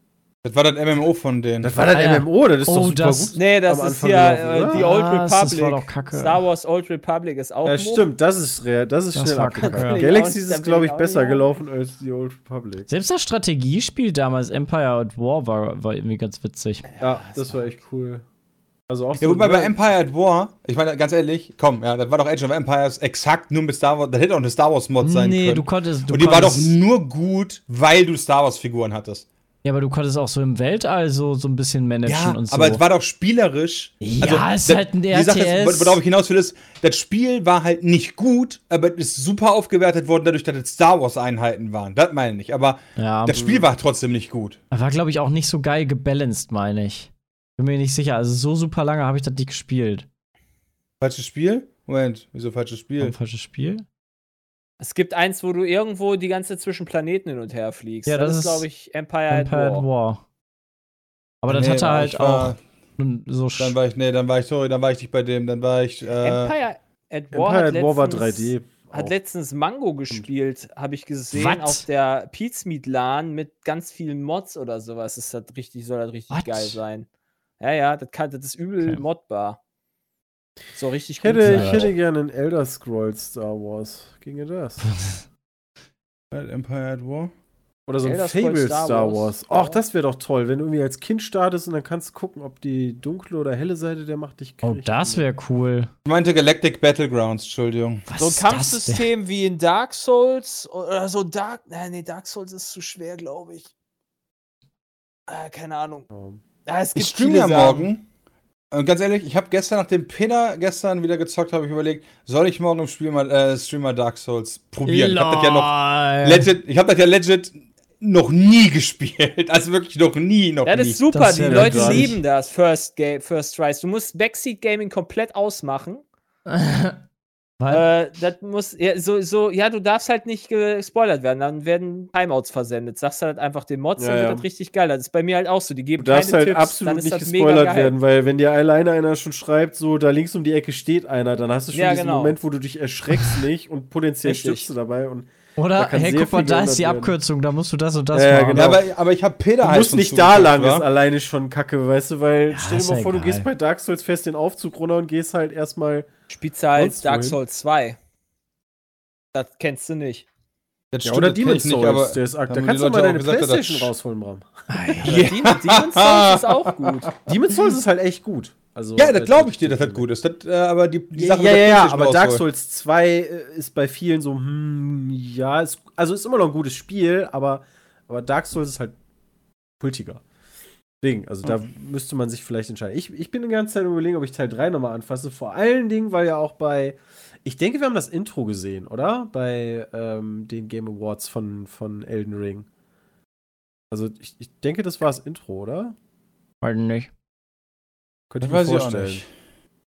Das war das MMO von denen. Das war das Alter. MMO, das ist Oh, doch super das- gut. Nee, das ist ja äh, die Old Was? Das Republic. war doch kacke. Star Wars Old Republic ist auch Ja, stimmt, das ist real, das ist Das schnell war abgegangen. kacke. Galaxies ist, glaube ich besser gelaufen als die Old Republic. Selbst das Strategiespiel damals, Empire at War, war, war irgendwie ganz witzig. Ja, das war echt cool. Also auch Ja, wobei ne? bei Empire at War, ich meine, ganz ehrlich, komm, ja, das war doch Age of Empires exakt nur mit Star Wars, das hätte auch eine Star Wars Mod sein nee, können. du konntest. Du Und die war doch konntest, nur gut, weil du Star Wars Figuren hattest. Ja, aber du konntest auch so im Weltall so, so ein bisschen managen Ja, und so. aber es war doch spielerisch. Also, Ja, es ist das- halt ein Sache RTS. ist, worauf ich hinaus will, ist, das Spiel war halt nicht gut, aber es ist super aufgewertet worden, dadurch, dass es Star Wars Einheiten waren. Das meine ich. Aber ja, das Spiel war trotzdem nicht gut. war, glaube ich, auch nicht so geil gebalanced, meine ich. Bin mir nicht sicher. Also so super lange habe ich das nicht gespielt. Falsches Spiel? Moment, wieso falsches Spiel? Ein falsches Spiel? Es gibt eins, wo du irgendwo die ganze Zeit zwischen Planeten hin und her fliegst. Ja, das ist glaube ich, Empire, Empire at War. War. Aber das Nee, hatte halt war- auch so Dann war ich, nee, dann war ich, sorry, dann war ich nicht bei dem, dann war ich, äh, Empire at War, Empire hat, at War war letztens, 3D. hat auch. letztens Mango gespielt, habe ich gesehen, Was? auf der Pizmeet LAN mit ganz vielen Mods oder sowas. Das hat richtig, soll das richtig Was? geil sein. Ja, ja, das, kann, das ist übel Okay. modbar. So richtig Ich gut hätte, ich hätte gerne einen Elder Scrolls Star Wars. Ginge das? Empire at War. Oder so ein Elder Scrolls Fable Star Star, Wars. Wars. Ach, das wäre doch toll, wenn du irgendwie als Kind startest und dann kannst du gucken, ob die dunkle oder helle Seite der Macht dich Oh, kriegt. das wäre cool. Ich meinte Galactic Battlegrounds, Entschuldigung. Was So ein? Kampfsystem wie in Dark Souls oder so Dark. Nein, nee, Dark Souls ist zu schwer, glaube ich. Ah, keine Ahnung. Ja. Ah, es Ich gibt streame viele ja morgen. Und ganz ehrlich, ich habe gestern, nachdem Pinner gestern wieder gezockt habe, ich überlegt, soll ich morgen im Spiel mal, äh, Stream mal Dark Souls probieren? Ich habe das ja noch Lol. legit, ich habe das ja legit noch nie gespielt. Also wirklich noch nie, noch Ja, das nie. ist super. Das Die wär Leute gar nicht. lieben das. First, Ga First Tries. Du musst Backseat Gaming komplett ausmachen. Äh, das muss, ja, so, so, ja, du darfst halt nicht gespoilert werden. Dann werden Timeouts versendet. Sagst du halt einfach den Mods, Ja, dann wird ja. das richtig geil. Das ist bei mir halt auch so. Die geben Du darfst keine halt Tipps, absolut dann ist nicht das mega gespoilert geil. werden, weil wenn dir alleine einer schon schreibt, so da links um die Ecke steht einer, dann hast du schon Ja, diesen genau. Moment, wo du dich erschreckst nicht und potenziell Richtig. stirbst du dabei. Und Oder, da hey, guck mal, da ist die. Abkürzung, da musst du das und das Ja, machen. genau. Ja, aber, aber ich habe Peter du halt musst nicht da lang, ist alleine schon kacke, weißt du, weil Ja, stell dir mal vor, du egal. gehst bei Dark Souls fest den Aufzug runter und gehst halt erstmal. Spielst du halt Dark? Souls 2. Das kennst du nicht. Das Ja, stimmt, oder Demon's ich nicht, Souls, aber der ist haben Da kannst du mal auch deine gesagt, Playstation rausholen, Bram. Ja. Demon, Demon's Souls ist auch gut. Demon's Souls ist halt echt gut. Also, Ja, das äh, glaube ich dir, dass das gut ist. Das, äh, aber die, die Ja, Sache ja, ja, ja, aber Dark. Souls 2 äh, ist bei vielen so, hm, ja, ist, also ist immer noch ein gutes Spiel, aber, aber Dark Souls ist halt kultiger. Ding, also da müsste man sich vielleicht entscheiden. Ich, ich bin die ganze Zeit überlegen, ob ich Teil 3 nochmal anfasse. Vor allen Dingen, weil ja auch bei, ich denke, wir haben das Intro gesehen, oder? Bei ähm, den Game Awards von, von Elden Ring. Also ich, ich denke, das war das Intro, oder? Weiß nicht. Könnte ich Das mir weiß ich auch vorstellen. nicht.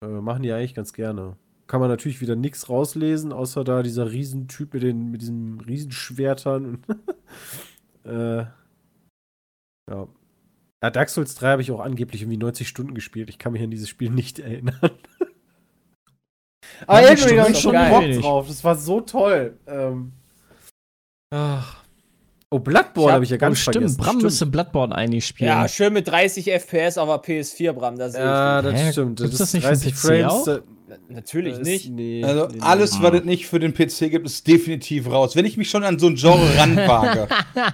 Äh, machen die eigentlich ganz gerne. Kann man natürlich wieder nichts rauslesen, außer da dieser Riesentyp mit, den, mit diesen Riesenschwertern. Äh, ja. Ja. Dark Souls 3 habe ich auch angeblich irgendwie 90 Stunden gespielt. Ich kann mich an dieses Spiel nicht erinnern. Aber 90 irgendwie habe ich schon Bock drauf. Das war so toll. Ähm, ach. Oh, Bloodborne hab- habe ich ja ganz oh, stimmt, vergessen. Bram Stimmt. müsste Bloodborne eigentlich spielen. Ja, schön mit 30 FPS auf der PS4, Bram. Da sehe ich Ja, das Hä? stimmt. Gibt's das das ist nicht für den 30 PC Frames. auch? Natürlich das- nicht. Nee, Also nee, nee. alles, was es nicht für den PC gibt, ist definitiv raus. Wenn ich mich schon an so ein Genre ranwage,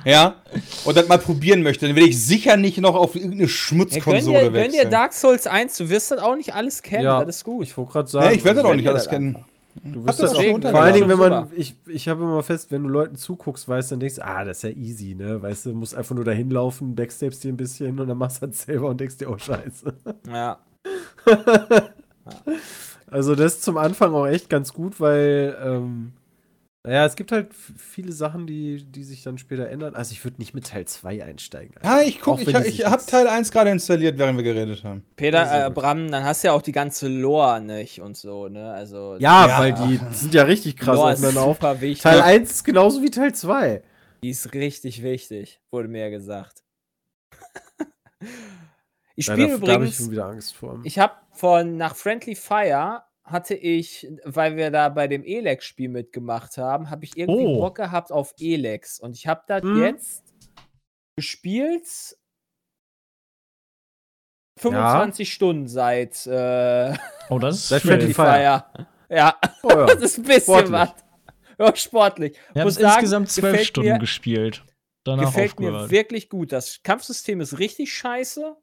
ja, und das mal probieren möchte, dann will ich sicher nicht noch auf irgendeine Ja, gönn, Schmutzkonsole dir, gönn dir wechseln. Dark Souls 1, du wirst das auch nicht alles kennen. Ja. Das ist gut. Ich wollte gerade sagen. Nee, ich werde das auch nicht alles kennen. Du wirst das das auch, vor allen Dingen, wenn man, ich, ich habe immer fest, wenn du Leuten zuguckst, weißt, dann denkst du, ah, das ist ja easy, ne? Weißt du, musst einfach nur dahin laufen, backstabst dir ein bisschen und dann machst du das selber und denkst dir, oh Scheiße. Ja. Also das ist zum Anfang auch echt ganz gut, weil, ähm, naja, es gibt halt viele Sachen, die, die sich dann später ändern. Also ich würde nicht mit Teil 2 einsteigen. Ja, ich guck, Auch ich, die ich sich habe Teil 1 gerade installiert, während wir geredet haben. Peter, Sehr äh. Bram, dann hast du ja auch die ganze Lore nicht und so, ne? Also Ja, Ja. weil die sind ja richtig krass Lore ist aufeinander auf. wichtig. Teil 1 ist genauso wie Teil 2. Die ist richtig wichtig, wurde mir ja gesagt. ich Ja, spiele da, da habe ich übrigens, schon wieder Angst vor. ich habe von nach Friendly Fire hatte ich, weil wir da bei dem Elex-Spiel mitgemacht haben, habe ich irgendwie Oh. Bock gehabt auf Elex und ich habe das Hm. jetzt gespielt 25 Stunden seit äh, Oh, das ist Seit. Friendly Friendly Fire. Fire. Ja, Oh, ja. das ist ein bisschen Sportlich. was. Ja, sportlich. Wir haben insgesamt zwölf Stunden mir- gespielt. Danach Gefällt aufgehört. mir wirklich gut. Das Kampfsystem ist richtig scheiße.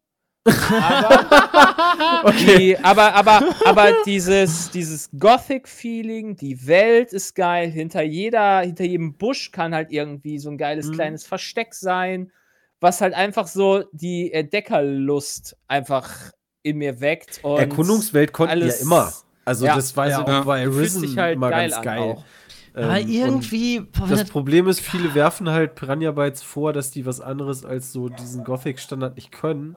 Aber, die, aber, aber, aber dieses, dieses Gothic-Feeling, die Welt ist geil. Hinter jeder, hinter jedem Busch kann halt irgendwie so ein geiles Mhm. kleines Versteck sein, was halt einfach so die Entdeckerlust einfach in mir weckt. Und Erkundungswelt konnten alles- ja immer. Also Ja. das war Ja. ja auch bei Risen sich halt immer geil ganz an geil. auch. Aber Ähm, irgendwie. Das Problem ist, viele werfen halt Piranha Bytes vor, dass die was anderes als so diesen Gothic-Standard nicht können.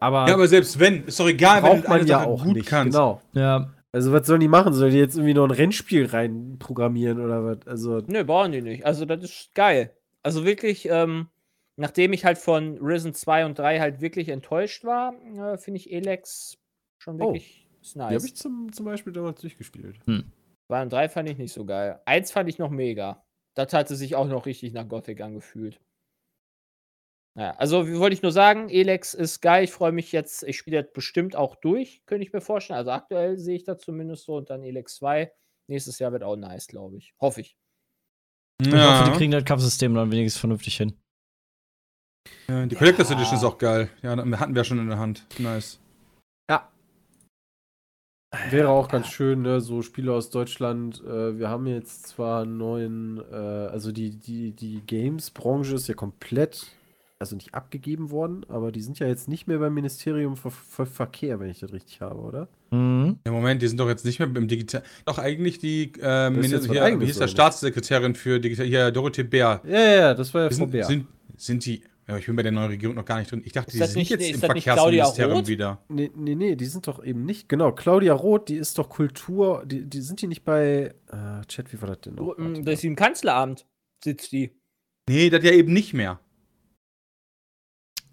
Aber, Ja, aber selbst wenn, ist doch egal, wenn braucht du man eine ja Sache auch gut nicht. kannst. Genau. ja. Also was sollen die machen? Sollen die jetzt irgendwie noch ein Rennspiel reinprogrammieren oder was? Also Nö, brauchen die nicht. Also, das ist geil. Also wirklich, ähm, nachdem ich halt von Risen 2 und 3 halt wirklich enttäuscht war, äh, finde ich Elex schon Oh. wirklich ist die habe nice. ich zum, zum Beispiel damals durchgespielt. 2 und 3 fand ich nicht so geil. 1 fand ich noch mega. Das hatte sich auch noch richtig nach Gothic angefühlt. Ja, also wie wollte ich nur sagen, Elex ist geil. Ich freue mich jetzt, ich spiele das bestimmt auch durch, könnte ich mir vorstellen. Also aktuell sehe ich das zumindest so und dann Elex 2. Nächstes Jahr wird auch nice, glaube ich. Hoffe ich. Ich Ja. hoffe, die kriegen das Kampfsystem dann wenigstens vernünftig hin. Ja, die Collectors Ja. Edition ist auch geil. Ja, da hatten wir schon in der Hand. Nice. Wäre auch ganz schön, ne? So Spiele aus Deutschland. Äh, wir haben jetzt zwar einen neuen, äh, also die, die, die Games-Branche ist ja komplett, also nicht abgegeben worden, aber die sind ja jetzt nicht mehr beim Ministerium für, für Verkehr, wenn ich das richtig habe, oder? Mhm. Ja, Moment, die sind doch jetzt nicht mehr im Digital. Doch, eigentlich die, jetzt was hier, Eigenes, wie hieß der? Staatssekretärin für Digital, hier, Dorothee Bär. Ja, ja, ja, das war ja Frau Sind, Bär. sind, sind die, ja, ich bin bei der neuen Regierung noch gar nicht drin. Ich dachte, Ist die sind nicht- jetzt im Verkehrsministerium wieder. Nee, nee, nee, die sind doch eben nicht. Genau, Claudia Roth, die ist doch Kultur. Die, die sind die nicht bei. Äh, Chat, wie war das denn noch? Das ist im Kanzleramt sitzt die. Nee, das ja eben nicht mehr.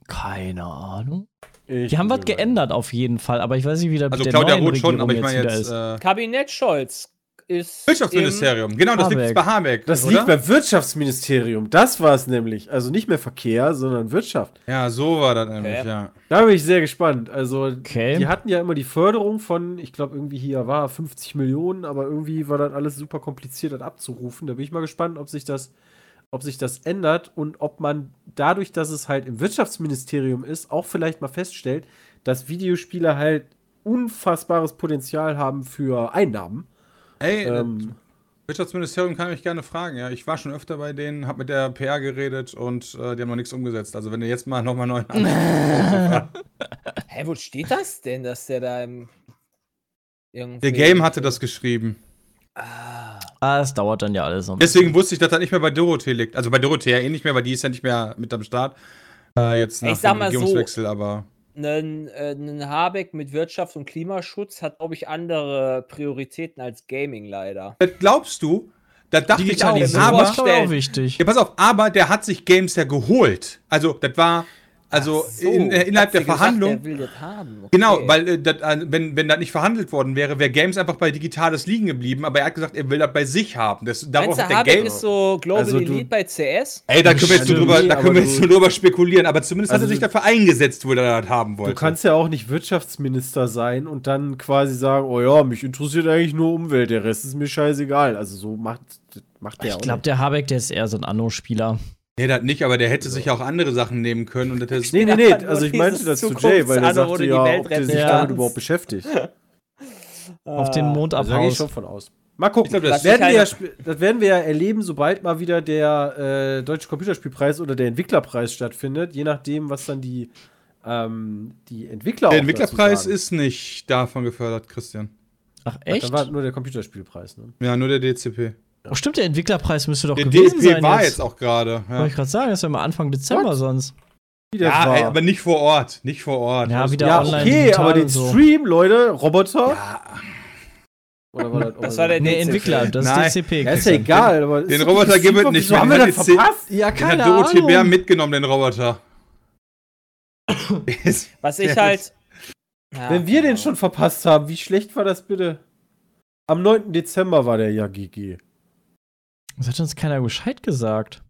Keine Ahnung. Ich Die haben was geändert auf jeden Fall, aber ich weiß nicht, wie das Also der Claudia neuen Roth schon, aber ich meine jetzt ist. äh, Kabinett Scholz ist. Wirtschaftsministerium. Genau, das liegt Habeck. jetzt bei Habeck. Das oder? liegt beim Wirtschaftsministerium. Das war es nämlich. Also nicht mehr Verkehr, sondern Wirtschaft. Ja, so war das nämlich, Okay. ja. Da bin ich sehr gespannt. Also, Okay. die hatten ja immer die Förderung von, ich glaube, irgendwie hier war 50 Millionen, aber irgendwie war das alles super kompliziert, das abzurufen. Da bin ich mal gespannt, ob sich das, ob sich das ändert und ob man dadurch, dass es halt im Wirtschaftsministerium ist, auch vielleicht mal feststellt, dass Videospiele halt unfassbares Potenzial haben für Einnahmen. Ey, Ähm, Wirtschaftsministerium kann mich gerne fragen, ja. Ich war schon öfter bei denen, hab mit der PR geredet und äh, die haben noch nichts umgesetzt. Also wenn du jetzt mal nochmal neuen Hä, wo steht das denn, dass der da im. Irgendwie Der Game hatte das geschrieben. Ah, Ah, es dauert dann ja alles noch. Deswegen wusste ich, dass das nicht mehr bei Dorothee liegt. Also bei Dorothee ja eh nicht mehr, weil die ist ja nicht mehr mit am Start. Äh, jetzt nach Ich sag dem mal so, Regierungswechsel, aber. Ein, äh, ein Habeck mit Wirtschaft und Klimaschutz hat, glaube ich, andere Prioritäten als Gaming leider. Das glaubst du? Da dachte ich auch, aber. auch wichtig. Ja, pass auf, aber der hat sich Games ja geholt. Also, das war. Also so, in, äh, innerhalb hat der gesagt, Verhandlung. Der will das haben. Okay. Genau, weil äh, das, äh, wenn, wenn das nicht verhandelt worden wäre, wäre Games einfach bei Digitales liegen geblieben, aber er hat gesagt, er will das bei sich haben. Das, darauf Meinst hat der Habeck Game. ist so Global Also du- Elite bei CS? Ey, da können wir jetzt so Stimmt, drüber, da können wir jetzt du- so drüber spekulieren, aber zumindest hat Also er sich du- dafür eingesetzt, wo er das haben wollte. Du kannst ja auch nicht Wirtschaftsminister sein und dann quasi sagen, oh ja, mich interessiert eigentlich nur Umwelt, der Rest ist mir scheißegal. Also so macht, macht der Ich glaube, der Habeck, der ist eher so ein Anno-Spieler. Nee, das nicht, aber der hätte sich auch andere Sachen nehmen können und das hätte Nee, nee, nee, nur also ich meinte das zu Jay, weil wo sagte ja, Welt ob der sich damit überhaupt beschäftigt. Auf den Mond Also da gehe ich schon von aus. Mal gucken. Glaub, das das, werden ja, das werden wir ja erleben, sobald mal wieder der äh, Deutsche Computerspielpreis oder der Entwicklerpreis stattfindet. Je nachdem, was dann die, ähm, die Entwickler Der Entwicklerpreis sagen. ist nicht davon gefördert, Christian. Ach, Ach, echt? Dann war nur der Computerspielpreis. Ne? Ja, nur der DCP. Oh, stimmt, der Entwicklerpreis müsste doch Der gewesen DCP sein. war jetzt. jetzt auch gerade. Wollte Ja, ich gerade sagen, das ist ja mal Anfang Dezember What? sonst. Der ja ey, aber nicht vor Ort. Nicht vor Ort. Ja, wieder ja, online okay, aber den so. Stream, Leute, Roboter. Ja, Oder war das, Das war der Nee. Entwickler, das Nein. ist DCP. Ja, ist ja egal. Aber Den ist doch Roboter gibt es nicht haben wir Den das hat verpasst? Ja, Den hat keine Dorothee Bär Ahnung. mitgenommen, den Roboter. Was ich halt. Ja, Wenn wir den genau. schon verpasst haben, wie schlecht war das bitte? Am 9. Dezember war der ja GG. Das hat uns keiner Bescheid gesagt.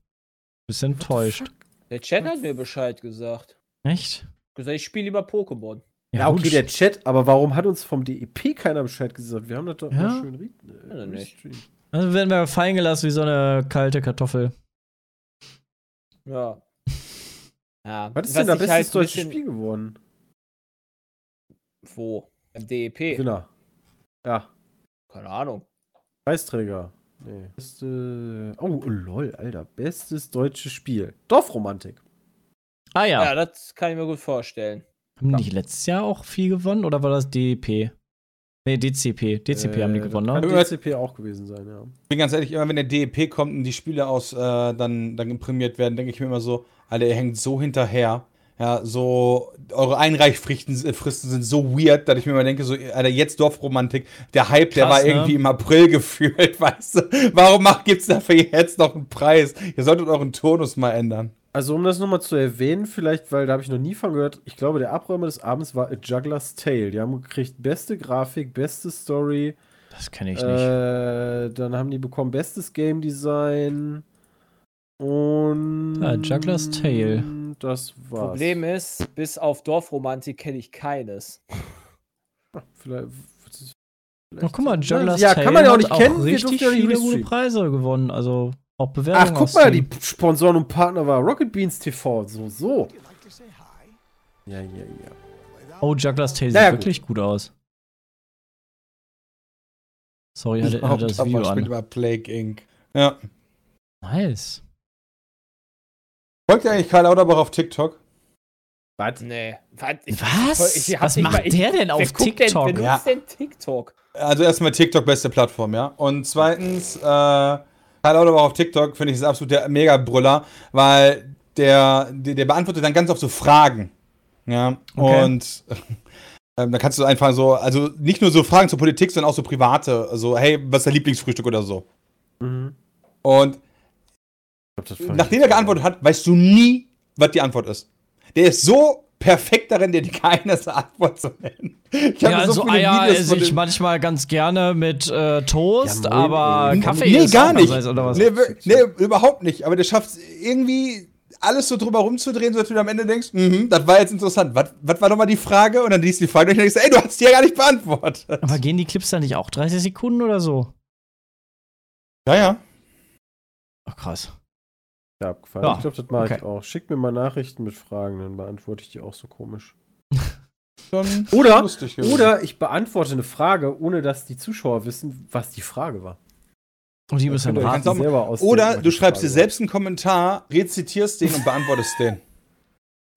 Bisschen enttäuscht. Der Chat hat mir Bescheid gesagt. Echt? Gesagt, ich spiele lieber Pokémon. Ja, okay, gut. der Chat, aber warum hat uns vom DEP keiner Bescheid gesagt? Wir haben das doch Ja. mal schön re- Also nicht. Also werden wir fallen gelassen wie so eine kalte Kartoffel. Ja. Ja. Was ist denn da ich bestes halt bisschen- Spiel geworden? Wo? Im DEP? Gewinner. Ja, Keine Ahnung. Preisträger. Nee. Beste. Oh, lol, Alter. Bestes deutsches Spiel. Dorfromantik. Ah ja. Ja, das kann ich mir gut vorstellen. Haben die nicht letztes Jahr auch viel gewonnen oder war das DEP? Nee, DCP. DCP haben die Äh, gewonnen, ne? Kann DCP auch gewesen sein, ja. Ich bin ganz ehrlich, immer wenn der DEP kommt und die Spiele aus äh, dann, dann prämiert werden, denke ich mir immer so, Alter, ihr hängt so hinterher. Ja, so, eure Einreichfristen äh, Fristen sind so weird, dass ich mir immer denke, so, Alter, jetzt Dorfromantik, der Hype, der Krass, war ne? irgendwie im April gefühlt, weißt du? Warum macht, gibt's dafür jetzt noch einen Preis? Ihr solltet euren Turnus mal ändern. Also, um das nochmal zu erwähnen, vielleicht, weil da habe ich noch nie von gehört, ich glaube, der Abräumer des Abends war A Juggler's Tale. Die haben gekriegt beste Grafik, beste Story, Das kenne ich nicht. Äh, dann haben die bekommen bestes Game Design und Ah, Juggler's Tale. Das war's. Problem ist, bis auf Dorfromantik kenne ich keines. Vielleicht, Oh, guck mal, Juggler's ja, Tale kann man ja auch nicht kennen. Richtig ja viele gute. Preise gewonnen. Also auch Bewerbungen. Ach, guck mal, die Sponsoren und Partner war Rocket Beans TV. So, so. Ja, ja, ja. Oh, Juggler's Tale sieht gut. wirklich gut aus. Sorry, hatte, hatte das Video an. immer Plague Inc. Ja. Nice. Folgt ihr eigentlich Karl Lauterbach auf TikTok? Was? Nee. Was? Ich- Was? ich hab Was macht mal- ich- der denn auf TikTok? Denn, Ja. denn TikTok? Also erstmal TikTok beste Plattform, ja. Und zweitens, äh, Karl Lauterbach auf TikTok finde ich ist absolut der Mega-Brüller, weil der, der, der beantwortet dann ganz oft so Fragen. Ja. Okay. Und ähm, da kannst du einfach so, also nicht nur so Fragen zur Politik, sondern auch so private. Also, hey, was ist dein Lieblingsfrühstück oder so. Mhm. Und Ich glaub, das fand nachdem er geantwortet hat, weißt du nie, was die Antwort ist. Der ist so perfekt darin, dir keine Antwort zu nennen. Ich Ja, so viele Eier Videos esse ich manchmal ganz gerne mit äh, Toast, Ja, aber. Kaffee nee, ist gar nicht. oder was? Nee, nee, überhaupt nicht. Aber der schafft irgendwie alles so drüber rumzudrehen, sodass du am Ende denkst, mhm, das war jetzt interessant. Was, was war nochmal die Frage? Und dann liest du die Frage und denkst, ey, du hast die ja gar nicht beantwortet. Aber gehen die Clips dann nicht auch 30 Sekunden oder so? Ja, ja. Ach, krass. Ja, abgefallen. Ja, Ich glaube, das mache okay. ich auch. Schick mir mal Nachrichten mit Fragen, dann beantworte ich die auch so komisch. Schon Oder, lustig oder ich beantworte eine Frage, ohne dass die Zuschauer wissen, was die Frage war. Und die müssen dann raten. selber ausdenken, Oder du schreibst dir Frage selbst einen Kommentar, rezitierst den und beantwortest den.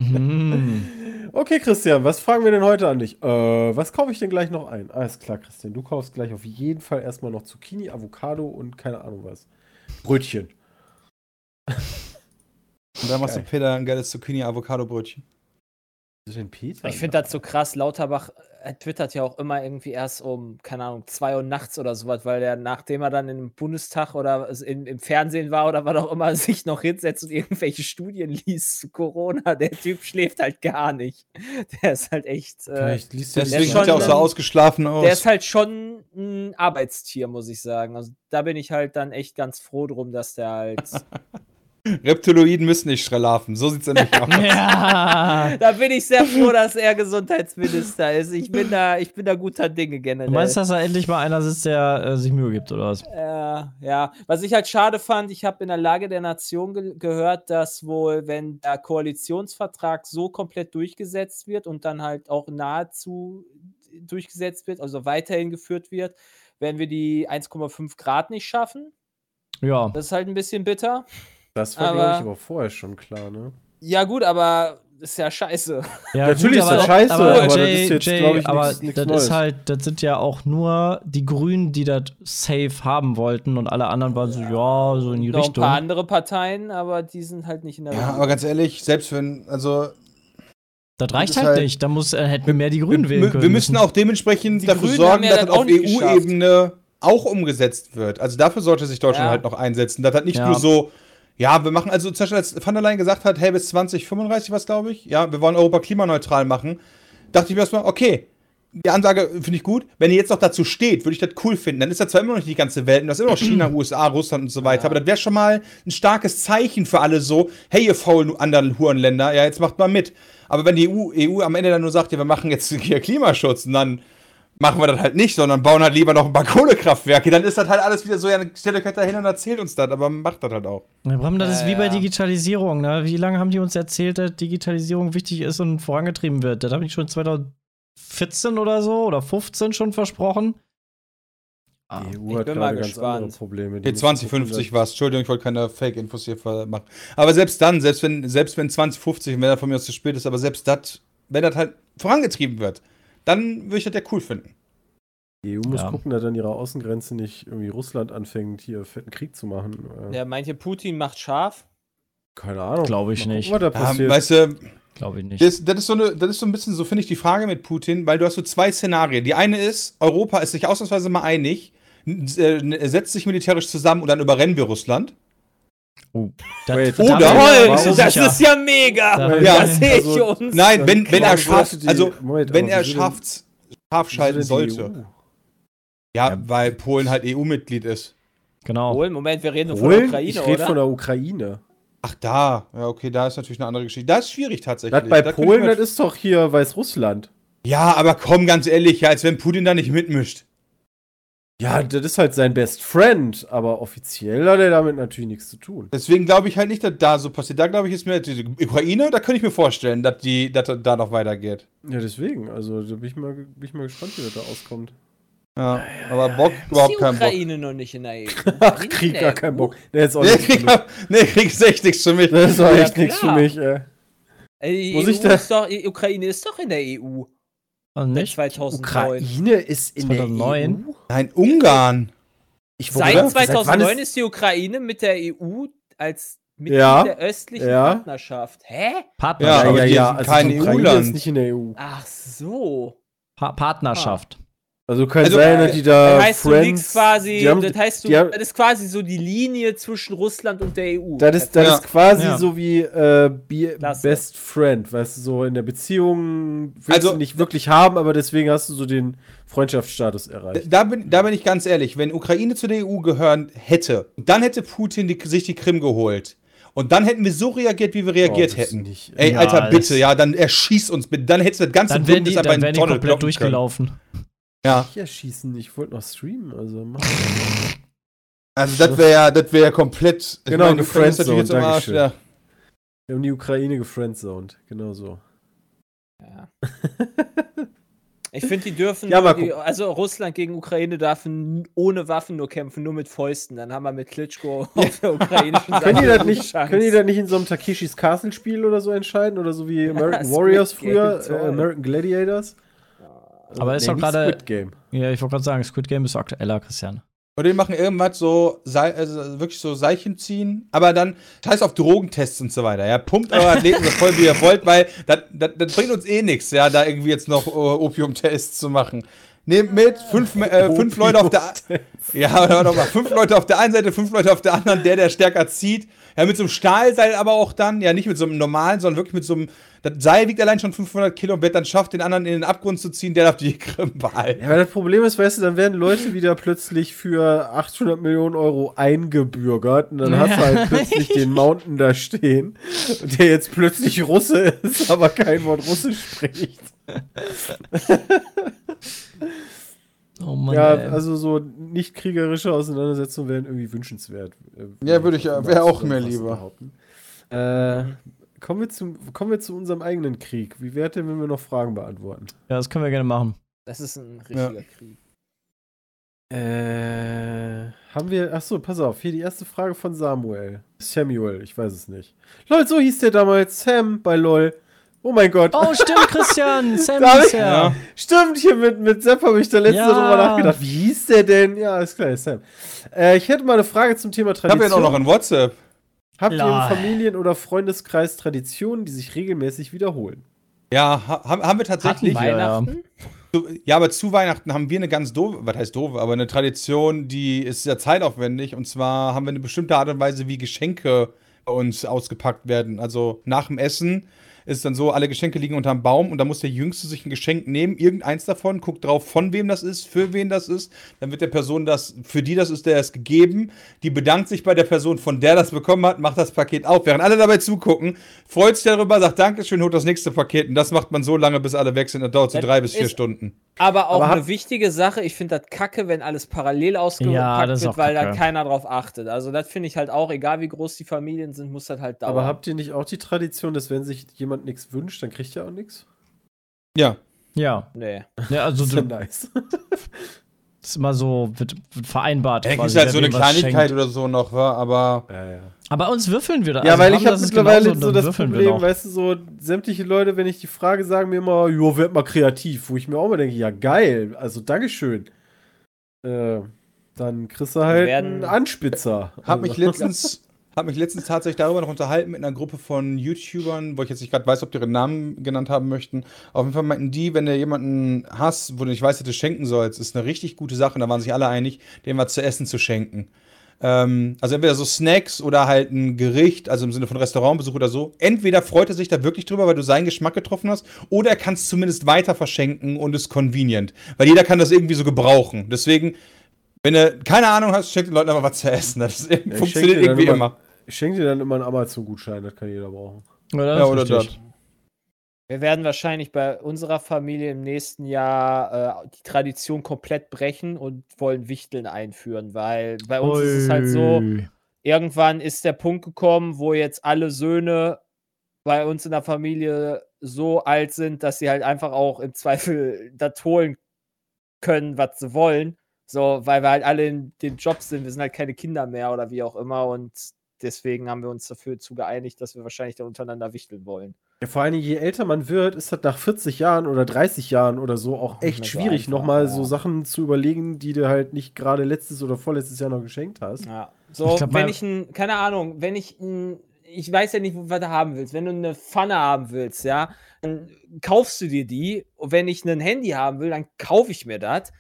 Hm. war. Okay, Christian, was fragen wir denn heute an dich? Äh, was kaufe ich denn gleich noch ein? Alles klar, Christian. Du kaufst gleich auf jeden Fall erstmal noch Zucchini, Avocado und keine Ahnung was. Brötchen. Und dann machst du. Peter ein geiles Zucchini-Avocado-Brötchen. Ich finde das so krass. Lauterbach twittert ja auch immer irgendwie erst um, keine Ahnung, 2 Uhr nachts oder sowas, weil er, nachdem er dann im Bundestag oder in, im Fernsehen war oder was auch immer, sich noch hinsetzt und irgendwelche Studien liest zu Corona. Der Typ schläft halt gar nicht. Der ist halt echt. Äh, liest du Deswegen sieht er auch so ausgeschlafen aus. der ist halt schon ein Arbeitstier, muss ich sagen. Also da bin ich halt dann echt ganz froh drum, dass der halt. Reptiloiden müssen nicht schlafen. So sieht's nämlich aus. Ja. da bin ich sehr froh, dass er Gesundheitsminister ist. Ich bin da, ich bin da guter Dinge generell. Du meinst, dass da endlich mal einer sitzt, der äh, sich Mühe gibt, oder was? Ja, ja. Was ich halt schade fand, ich habe in der Lage der Nation ge gehört, dass wohl, wenn der Koalitionsvertrag so komplett durchgesetzt wird und dann halt auch nahezu durchgesetzt wird, also weiterhin geführt wird, werden wir die 1,5 Grad nicht schaffen. Ja. Das ist halt ein bisschen bitter. Das war, glaube ich, Aber- aber vorher schon klar, ne? Ja, gut, aber ist ja scheiße. ja Natürlich ist aber- das scheiße, aber das Jay, ist jetzt, Jay, glaub ich, aber nix- nix das Neues. ist halt, das sind ja auch nur die Grünen, die das safe haben wollten und alle anderen waren so, ja, so in die Noch ein Richtung. paar andere Parteien, aber die sind halt nicht in der Ja, Regierung. aber ganz ehrlich, selbst wenn, also Das reicht ist halt, halt- nicht. Da muss, äh, hätten wir mehr die Grünen wir, wählen wir, können. wir müssen auch dementsprechend Die dafür Grünen sorgen, ja dass das das auf. EU-Ebene auch umgesetzt wird. Also dafür sollte sich Deutschland Ja. halt noch einsetzen. Das nicht Ja. nur so, ja, wir machen, also zum Beispiel als Van der Leyen gesagt hat, hey, bis 2035 was, glaube ich, ja, wir wollen Europa klimaneutral machen, dachte ich mir erstmal, okay, die Ansage finde ich gut. Wenn ihr jetzt noch dazu steht, würde ich das cool finden. Dann ist das zwar immer noch nicht die ganze Welt, und das ist immer noch China, USA, Russland und so weiter, aber das wäre schon mal ein starkes Zeichen für alle so, hey, ihr faulen anderen Hurenländer, ja, jetzt macht mal mit. Aber wenn die EU, EU am Ende dann nur sagt, ja, wir machen jetzt hier Klimaschutz, und dann machen wir das halt nicht, sondern bauen halt lieber noch ein paar Kohlekraftwerke, dann ist das halt alles wieder so, ja, stellt euch halt dahin und erzählt uns das, aber macht das halt auch. Ja, Bram, das ist wie bei. Digitalisierung. Ne? Wie lange haben die uns erzählt, dass Digitalisierung wichtig ist und vorangetrieben wird? Das habe ich schon 2014 oder so oder 15 schon versprochen. Ah, Die EU ich hat bin mal ganz gespannt. Probleme. Die Nee, müssen 2050 gucken, war es. Entschuldigung, ich wollte keine Fake-Infos hier machen. Aber selbst dann, selbst wenn, selbst wenn 2050, wenn das von mir aus zu spät ist, aber selbst das, wenn das halt vorangetrieben wird, dann würde ich das ja cool finden. Die EU muss Ja. gucken, dass an ihrer Außengrenze nicht irgendwie Russland anfängt, hier fetten Krieg zu machen. Äh, Ja, meint ihr, Putin macht scharf? Keine Ahnung. Glaub ich Mal nicht. Gucken, was da Ja, passiert. weißt du, Glaube ich nicht. das, das, ist so eine, das ist so ein bisschen so, finde ich, die Frage mit Putin, weil du hast so zwei Szenarien. Die eine ist, Europa ist sich ausnahmsweise mal einig, äh, setzt sich militärisch zusammen und dann überrennen wir Russland. Oh, das, Wait, da oder- Toll, das ist ja mega! Da- Ja, Ja, das sehe ich also- uns. Nein, wenn, wenn er schafft, also Moment, wenn er schafft, scharf schalten sollte. EU? Ja, weil Polen halt EU-Mitglied ist. Genau. Polen, Moment, wir reden von der Polen? Ukraine, Ich rede von der Ukraine. Ach, da. Ja, okay, da ist natürlich eine andere Geschichte. Da ist schwierig tatsächlich. Das bei Da Polen, das ist doch hier Weißrussland. Ja, aber komm, ganz ehrlich, ja, als wenn Putin da nicht mitmischt. Ja, das ist halt sein Best Friend, aber offiziell hat er damit natürlich nichts zu tun. Deswegen glaube ich halt nicht, dass da so passiert. Da glaube ich, ist mir die Ukraine, da könnte ich mir vorstellen, dass die, dass das da noch weitergeht. Ja, deswegen. Also da bin ich mal, bin ich mal gespannt, wie das da auskommt. Ja, aber Bock, überhaupt keinen Bock. Ukraine noch nicht in der EU? Ach, Krieg gar der keinen? Bock. Nee, ist auch Nee, nichts für krieg, mich. nee, krieg ist echt nichts für mich. Das ist doch Ja, echt nichts für mich, ey. Ey, Die, Muss EU ich da- ist doch, die Ukraine ist doch in der EU. Und Seit nicht? 2009. Ukraine ist in 2009? der EU? Nein, Ungarn. Ich Seit oder? 2009 wann ist die Ukraine mit der EU als Mitglied Ja, der östlichen ja. Partnerschaft. Hä? Partner Ja, Ja, ja, Also kein EU-Land. ist nicht in der EU. Ach so. pa Partnerschaft. Also kann Also, sein, äh, dass die da Das heißt, Friends, quasi, die haben, das heißt, du, die haben- das ist quasi so die Linie zwischen Russland und der EU. Das ist, das Ja. ist quasi Ja. so wie äh, Be Klasse. Best Friend, weißt du, so in der Beziehung willst Also- du nicht wirklich haben, aber deswegen hast du so den Freundschaftsstatus erreicht. Da bin, da bin ich ganz ehrlich, wenn Ukraine zu der EU gehören hätte, dann hätte Putin die, sich die Krim geholt. Und dann hätten wir so reagiert, wie wir reagiert das hätten. nicht. Ey, Ja, Alter, bitte, ja, dann erschieß uns bitte. Dann hättest du das ganze Dann wären die, dann wären die komplett kloppen durchgelaufen. Ja, Ja, schießen, ich wollte noch streamen, also mach. also das wäre ja, das wäre ja komplett. ich Genau, meine, am Arsch, gefriendzoned, ja. Wir haben die Ukraine gefriendzoned, genau so. Ja. Ich finde, die dürfen, Ja, die, also Russland gegen Ukraine darf n- ohne Waffen nur kämpfen, nur mit Fäusten. Dann haben wir mit Klitschko auf der ukrainischen Seite Können die das nicht, Chance. können die das nicht in so einem Takeshis Castle Spiel oder so entscheiden? Oder so wie American Warriors früher, äh, American Gladiators? Aber ist Nee, doch gerade- Squid Game. Ja, ich wollte gerade sagen, Squid Game ist aktueller, Christian. Oder die machen irgendwas so, also wirklich so Seilchen ziehen, aber dann scheiß auf Drogentests und so weiter. Ja, pumpt eure Athleten so voll, wie ihr wollt, weil das, das, das bringt uns eh nichts, ja, da irgendwie jetzt noch äh, Opiumtests zu machen. Nehmt mit, fünf, äh, fünf Leute auf der Ja, hör doch mal, fünf Leute auf der einen Seite, fünf Leute auf der anderen, der, der stärker zieht. Ja, mit so einem Stahlseil aber auch dann, ja, nicht mit so einem normalen, sondern wirklich mit so einem, das Seil wiegt allein schon 500 Kilo und wer dann schafft, den anderen in den Abgrund zu ziehen, der darf die Krim behalten. Ja, aber das Problem ist, weißt du, dann werden Leute wieder plötzlich für 800 Millionen Euro eingebürgert und dann hast du halt plötzlich den Mountain da stehen, der jetzt plötzlich Russe ist, aber kein Wort Russisch spricht. Oh Mann. ja, ey. also so nicht kriegerische Auseinandersetzungen wären irgendwie wünschenswert. äh, Ja, würde ich- wäre auch mir zusammenfassend lieber. behaupten. Äh, kommen, wir zu, kommen wir zu unserem eigenen Krieg. Wie wäre denn, wenn wir noch Fragen beantworten? ja, das können wir gerne machen. Das ist ein richtiger Krieg. Äh, haben wir. Achso, pass auf. Hier die erste Frage von Samuel. Samuel, ich weiß es nicht. Lol, so hieß der damals. Sam bei LOL. Oh mein Gott. Oh, stimmt, Christian. Sam ist ich- ja. Ja. Stimmt, hier mit, mit Sepp habe ich da letzte Ja. drüber nachgedacht. Wie hieß der denn? Ja, ist klar, Sam. Äh, ich hätte mal eine Frage zum Thema Ich habe Tradition. ja auch noch ein WhatsApp. Habt ihr Lol. im Familien- oder Freundeskreis Traditionen, die sich regelmäßig wiederholen? Ja, ha haben, wir tatsächlich. Hatten. Weihnachten? Zu, ja, aber zu Weihnachten haben wir eine ganz doofe, was heißt doof, aber eine Tradition, die ist sehr zeitaufwendig. Und zwar haben wir eine bestimmte Art und Weise, wie Geschenke bei uns ausgepackt werden. Also nach dem Essen ist dann so, alle Geschenke liegen unterm Baum und da muss der Jüngste sich ein Geschenk nehmen, irgendeins davon, guckt drauf, von wem das ist, für wen das ist. Dann wird der Person das, für die das ist, der es gegeben. Die bedankt sich bei der Person, von der das bekommen hat, macht das Paket auf. Während alle dabei zugucken, freut sich darüber, sagt Dankeschön, holt das nächste Paket. Und das macht man so lange, bis alle weg sind. Das dauert so Das drei bis vier Stunden. Aber auch Aber eine wichtige Sache, ich finde das kacke, wenn alles parallel ausgepackt Ja, das wird, weil da keiner drauf achtet. Also das finde ich halt auch, egal wie groß die Familien sind, muss das halt dauern. Aber habt ihr nicht auch die Tradition, dass wenn sich jemand nichts wünscht, dann kriegt er auch nichts? Ja. Ja. nee. ja also Das ist ja du, nice. ist immer so, wird, wird vereinbart. Ja, ist halt so eine Kleinigkeit schenkt. oder so noch, wa? aber ja, ja. Aber bei uns würfeln wir da. Ja, also weil ich habe mittlerweile genauso, so das Problem, weißt du, so sämtliche Leute, wenn ich die Frage sagen mir immer, jo, werd mal kreativ, wo ich mir auch mal denke, ja geil, also Dankeschön. Äh, dann kriegst du halt werden- einen Anspitzer. hab mich Also- letztens, hab mich letztens tatsächlich darüber noch unterhalten mit einer Gruppe von YouTubern, wo ich jetzt nicht gerade weiß, ob die ihren Namen genannt haben möchten. Auf jeden Fall meinten die, wenn du jemanden hast, wo du nicht weißt, dass du schenken sollst, ist eine richtig gute Sache. Und da waren sich alle einig, dem was zu essen zu schenken. Ähm, also entweder so Snacks oder halt ein Gericht, also im Sinne von Restaurantbesuch oder so. Entweder freut er sich da wirklich drüber, weil du seinen Geschmack getroffen hast, oder er kann es zumindest weiter verschenken und ist convenient. Weil jeder kann das irgendwie so gebrauchen. Deswegen, wenn du keine Ahnung hast, schenk den Leuten einfach was zu essen. Das Ja, ich funktioniert irgendwie immer. Ich schenke dir dann immer einen Amazon-Gutschein, das kann jeder brauchen. Ja, das Ja, oder richtig. das. Wir werden wahrscheinlich bei unserer Familie im nächsten Jahr äh, die Tradition komplett brechen und wollen Wichteln einführen, weil bei uns ist es halt so, irgendwann ist der Punkt gekommen, wo jetzt alle Söhne bei uns in der Familie so alt sind, dass sie halt einfach auch im Zweifel das holen können, was sie wollen. So, weil wir halt alle in den Jobs sind, wir sind halt keine Kinder mehr oder wie auch immer und deswegen haben wir uns dafür zu geeinigt, dass wir wahrscheinlich da untereinander wichteln wollen. Ja, vor allem, je älter man wird, ist das nach 40 Jahren oder 30 Jahren oder so auch echt so schwierig, einfach, nochmal ja. so Sachen zu überlegen, die du halt nicht gerade letztes oder vorletztes Jahr noch geschenkt hast. Ja. So, Ich glaub, wenn ich ein, keine Ahnung, wenn ich ein, ich weiß ja nicht, was du haben willst. Wenn du eine Pfanne haben willst, ja, dann kaufst du dir die. Und wenn ich ein Handy haben will, dann kaufe ich mir das.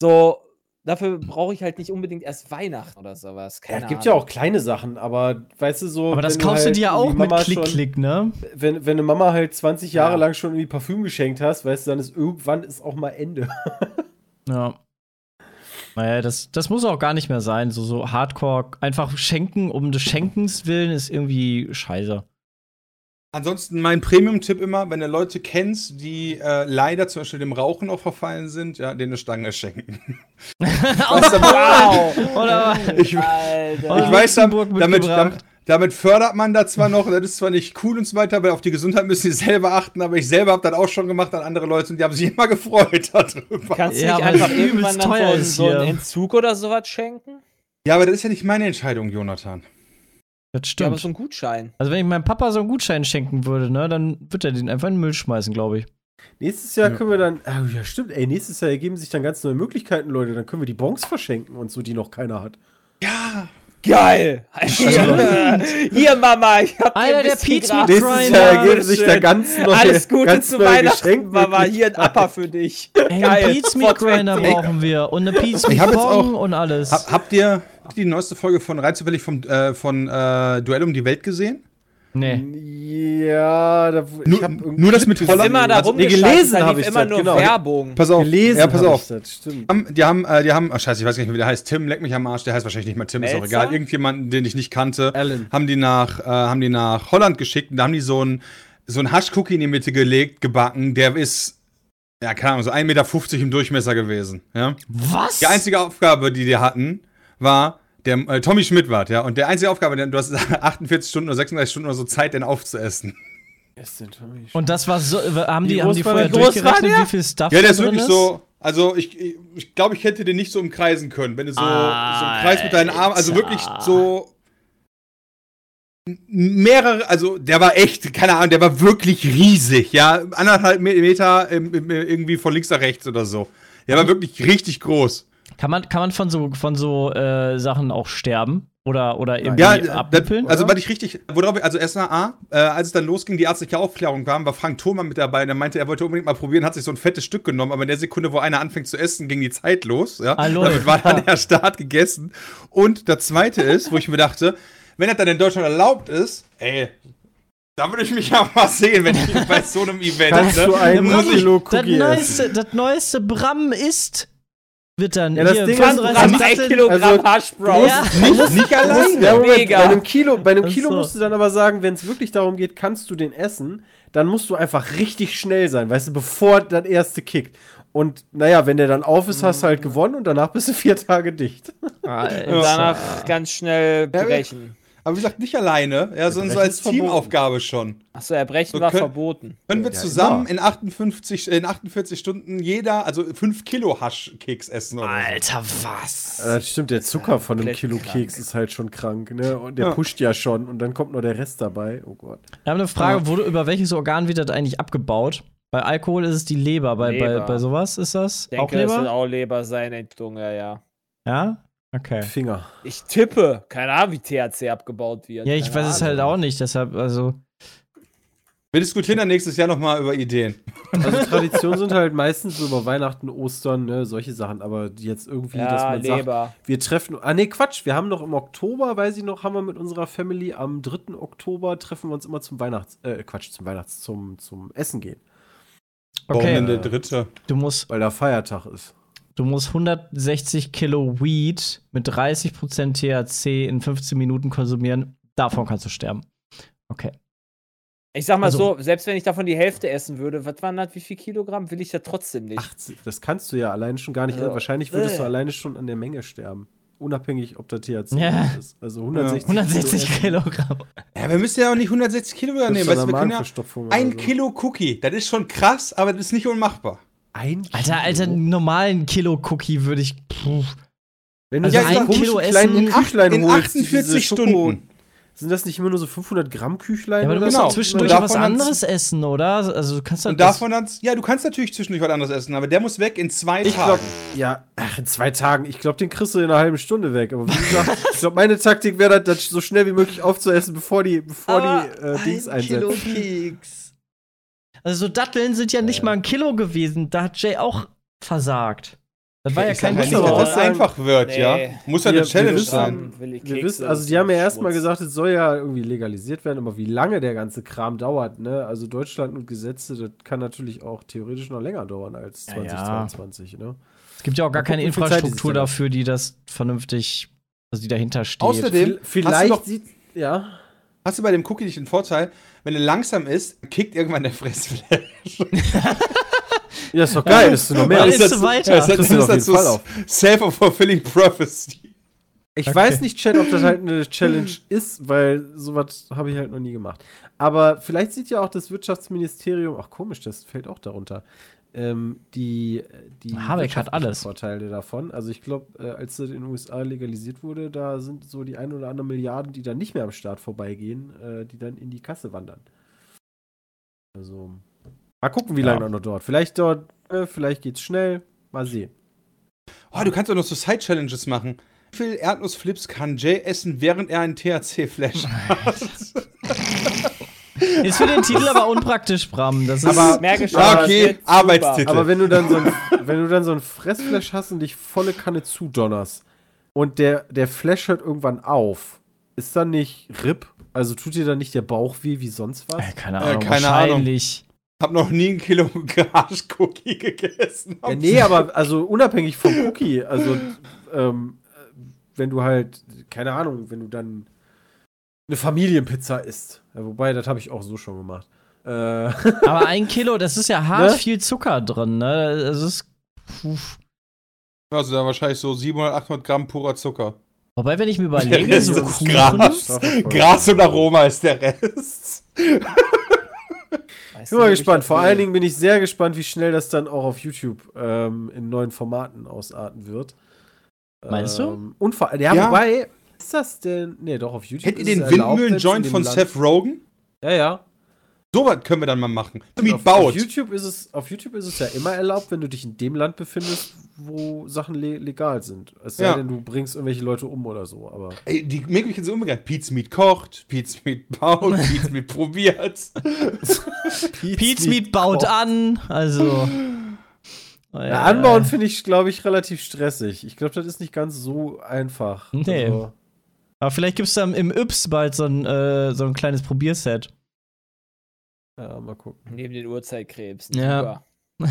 So, dafür brauche ich halt nicht unbedingt erst Weihnachten oder sowas. Ja, Keine es gibt ja Ahnung. auch kleine Sachen, aber weißt du so. Aber das kaufst du halt dir ja auch mit Mama Klick, schon- Klick, ne? Wenn, wenn eine Mama halt 20 Jahre Ja. lang schon irgendwie Parfüm geschenkt hast, weißt du, dann ist irgendwann ist auch mal Ende. Ja. Naja, das, das muss auch gar nicht mehr sein. So, so Hardcore, einfach schenken um des Schenkens willen ist irgendwie scheiße. Ansonsten mein Premium-Tipp immer, wenn du Leute kennst, die äh, leider zum Beispiel dem Rauchen auch verfallen sind, ja, denen eine Stange schenken. Wow! Oder Ich, Alter. Ich weiß, damit, damit, damit, fördert man da zwar noch, das ist zwar nicht cool und so weiter, weil auf die Gesundheit müssen sie selber achten, aber ich selber habe das auch schon gemacht an andere Leute und die haben sich immer gefreut darüber. Kannst du Ja, nicht einfach irgendwann dann teuer so, einen- so. Entzug oder sowas schenken? Ja, aber das ist ja nicht meine Entscheidung, Jonathan. Das Ja, aber stimmt. so ein Gutschein. also, wenn ich meinem Papa so einen Gutschein schenken würde, ne, dann wird er den einfach in den Müll schmeißen, glaube ich. Nächstes Jahr Ja. können wir dann. Oh, ja, stimmt, ey, nächstes Jahr ergeben sich dann ganz neue Möglichkeiten, Leute. Dann können wir die Bons verschenken und so, die noch keiner hat. Ja, Geil! Hier, hier Mama, ich hab Alter, ein der Gras- mit Nächstes Grinder. Jahr ergeben Alles sich da ganz neue Alles Gute ganz zu neue Weihnachten, Mama. Hier ein. Upper für dich. Ey, Geil. einen Pizza Meat Grinder 420. brauchen wir und eine jetzt Bong auch- und alles. Hab, habt ihr die neueste Folge von rein zufällig vom, äh, von äh, Duell um die Welt gesehen? nee. Ja, da, Nur- nur das mit Holland? Immer da Also, nee, gelesen habe ich immer das, nur genau. Werbung. Pass auf. Gelesen ja, pass auf. ich das, stimmt. Haben- Die haben, äh, die haben, ach scheiße, ich weiß gar nicht mehr, wie der heißt. Tim, leck mich am Arsch, der heißt wahrscheinlich nicht mal Tim, ist auch Melzer? egal. Irgendjemanden, den ich nicht kannte, Alan. haben die nach, äh, haben die nach Holland geschickt und da haben die so ein, so ein Haschcookie in die Mitte gelegt, gebacken, der ist, ja, keine Ahnung, so 1,50 Meter im Durchmesser gewesen, ja. Was? Die einzige Aufgabe, die die hatten, war, der äh, Tommy Schmidt war, ja, und der einzige Aufgabe, der, du hast 48 Stunden oder 36 Stunden oder so Zeit, den aufzuessen. Ist Und das war so, haben die, Wie haben groß die vorher durchgerechnet, wie viel Stuff Ja, der ist wirklich so. Also, ich glaube, ich, glaub, ich hätte den nicht so umkreisen können. Wenn du so, so einen Kreis mit deinen Armen, also wirklich so. Mehrere, also der war echt, keine Ahnung, der war wirklich riesig, ja. Anderthalb Me- Meter irgendwie von links nach rechts oder so. Der war wirklich richtig groß. Kann man, kann man von so, von so äh, Sachen auch sterben? Oder, oder irgendwie Ja, abnippeln? also weil ich richtig, worauf ich, also erstmal A, äh, als es dann losging, die ärztliche Aufklärung kam, war Frank Thoma mit dabei, der meinte, er wollte unbedingt mal probieren, hat sich so ein fettes Stück genommen, aber in der Sekunde, wo einer anfängt zu essen, ging die Zeit los, ja. Hallo. Damit war dann der Start gegessen. Und das zweite ist, wo ich mir dachte, wenn das dann in Deutschland erlaubt ist, ey, da würde ich mich ja mal sehen, wenn ich bei so einem Event, Kannst ne? du ein muss ich- Kilo das, Cookie neueste, das neueste Bram ist, wird dann Ja, das hier Ding ist, 35 Gramm, ein Datteln- Kilogramm also, Hash-Browns. Ja. Nicht, nicht alleine. Ja, Moment, bei einem Kilo, bei einem Kilo so. musst du dann aber sagen, wenn es wirklich darum geht, kannst du den essen, dann musst du einfach richtig schnell sein, weißt du, bevor das erste kickt. Und naja, wenn der dann auf ist, hast du halt gewonnen und danach bist du vier Tage dicht. Alter. Danach ganz schnell Ja, brechen. Aber wie gesagt, nicht alleine, ja, sondern so als. Teamaufgabe schon. Achso, erbrechen So war können- verboten. Können wir Ja, zusammen immer. in 58, in 48 Stunden jeder, also 5 Kilo Haschkeks essen oder so. Alter, was? Ja, das stimmt, der Zucker von einem Kilo krank. Keks ist halt schon krank, ne? Und der Ja. pusht ja schon und dann kommt noch der Rest dabei. Oh Gott. Wir haben eine Frage, wurde, über welches Organ wird das eigentlich abgebaut? Bei Alkohol ist es die Leber, bei, bei, Leber. bei sowas ist das Ich auch denke, das wird Leber? auch Leber sein, Entdunge, ja. Ja? Okay. Finger. Ich tippe. Keine Ahnung, wie THC abgebaut wird. Ja, ich Keine weiß es halt Ahnung. auch nicht, deshalb, also. Wir diskutieren dann nächstes Jahr nochmal über Ideen. Also Traditionen sind halt meistens so über Weihnachten, Ostern, ne, solche Sachen, aber jetzt irgendwie, dass Ja, man sagt, Leber. wir treffen. Ah, nee, Quatsch, wir haben noch im Oktober, weiß ich noch, haben wir mit unserer Family am 3. Oktober treffen wir uns immer zum Weihnachts, äh, Quatsch, zum Weihnachts, zum, zum Essen gehen, Warum Okay, denn der dritte? du musst, weil da Feiertag ist. Du musst 160 Kilo Weed mit 30% THC in 15 Minuten konsumieren. Davon kannst du sterben. Okay. Ich sag mal Also- so, selbst wenn ich davon die Hälfte essen würde, was waren das, wie viel Kilogramm, will ich ja trotzdem nicht. 80, das kannst du ja alleine schon gar nicht. Also, wahrscheinlich würdest du äh. alleine schon an der Menge sterben. Unabhängig, ob da THC Ja. ist. Also 160, 160 Kilo. Kilogramm. Ja, wir müssen ja auch nicht 160 Kilogramm nehmen. Du, wir können ja ein oder so. Kilo Cookie. Das ist schon krass, aber das ist nicht unmachbar. Ein Kilo. Alter, Alter, einen normalen Kilo Cookie würde ich. Puh. Wenn du Also so ein Kilo Essen- Küchlein in holst, 48 diese Schoko- Stunden. Sind das nicht immer nur so 500 Gramm Küchlein? Ja, aber du oder musst genau. zwischendurch Und was anderes essen, oder? Also du kannst Und davon dann, ja, du kannst natürlich zwischendurch was anderes essen, aber der muss weg in zwei Ich Tagen. glaube, ja, ach, in zwei Tagen. Ich glaube, den kriegst du in einer halben Stunde weg. Aber wie gesagt, ich glaube, meine Taktik wäre das, das so schnell wie möglich aufzuessen, bevor die, bevor die äh, Dings einsetzen. Keks. Also so Datteln sind ja nicht mal ein Kilo gewesen. Da hat Jay auch versagt. Das war ja kein ja nicht, Kilo. dass das einfach wird, Nee. ja. Muss ja eine Challenge wir sein. Wir wissen, also die haben ja erstmal gesagt, es soll ja irgendwie legalisiert werden, aber wie lange der ganze Kram dauert, ne? Also Deutschland und Gesetze, das kann natürlich auch theoretisch noch länger dauern als Ja, ja. 2022, ne? Es gibt ja auch gar keine Infrastruktur dafür, die das vernünftig, also die dahinter steht. Außerdem- Vielleicht sieht, ja. Hast du bei dem Cookie nicht den Vorteil, wenn er langsam ist, kickt irgendwann der Fressflash. Ja, ist doch geil, das ist noch mehr. Ist das- du weiter. Ja, das Das ist auf. self-fulfilling prophecy. Ich Okay. weiß nicht, Chat, ob das halt eine Challenge ist, weil sowas habe ich halt noch nie gemacht. Aber vielleicht sieht ja auch das Wirtschaftsministerium, ach komisch, das fällt auch darunter, ähm, die, die Habeck hat alles. Vorteile davon. Also ich glaube, äh, als das in den USA legalisiert wurde, da sind so die ein oder andere Milliarden, die dann nicht mehr am Staat vorbeigehen, äh, die dann in die Kasse wandern. Also mal gucken, wie Ja. lange noch dauert. Vielleicht dort, äh, vielleicht geht's schnell. Mal sehen. Oh, du kannst auch noch so Side-Challenges machen. Wie viel Erdnussflips kann Jay essen, während er einen THC-Flash hat? Ist für den Titel aber unpraktisch, Bram. Das ist Aber- Merke schon, okay. Arbeitstitel. Aber wenn du dann so ein, wenn du dann so ein Fressflash hast und dich volle Kanne zudonnerst und der, der Flash hört irgendwann auf, ist dann nicht RIP? Also tut dir dann nicht der Bauch weh wie sonst was? äh, keine Äh, Ahnung, keine Ahnung. wahrscheinlich. hab noch nie ein Kilo Garage-Cookie gegessen. Ja, nee, aber also unabhängig vom Cookie, also ähm, äh, wenn du halt, keine Ahnung, wenn du dann eine Familienpizza isst. Ja, wobei, das habe ich auch so schon gemacht. Äh, Aber ein Kilo, das ist ja hart Ne? viel Zucker drin, ne? Das ist. Puh. Also da wahrscheinlich so 700, 800 Gramm purer Zucker. Wobei, wenn ich mir Der überlege, Rest so ist Kuchen. Gras. Gras und Aroma ist der Rest. weiß Bin mal ich gespannt. Vor allen Dingen bin ich sehr gespannt, wie schnell das dann auch auf YouTube ähm, in neuen Formaten ausarten wird. Meinst du? Ähm, Und vor, ja, Ja. wobei, ist das denn? Nee, doch, auf YouTube. Kennt ihr den Windmühlen-Joint von dem Seth Rogen? Land- Ja, ja. So was können wir dann mal machen. Mit Auf, baut. auf, YouTube ist es, auf YouTube ist es ja immer erlaubt, wenn du dich in dem Land befindest, wo Sachen le legal sind. Es sei Ja. denn, du bringst irgendwelche Leute um oder so. Aber Ey, die Möglichkeiten sind umgegangen. Pizza Meat kocht, Pizza Meat baut, Pizza Meat probiert. Pete's Meat baut an, also. ja, anbauen finde ich, glaube ich, relativ stressig. Ich glaube, das ist nicht ganz so einfach. Nee. Also, Aber vielleicht gibt es dann im Yps bald so ein, äh, so ein kleines Probierset. ja, mal gucken. Neben den Urzeitkrebs. Ja.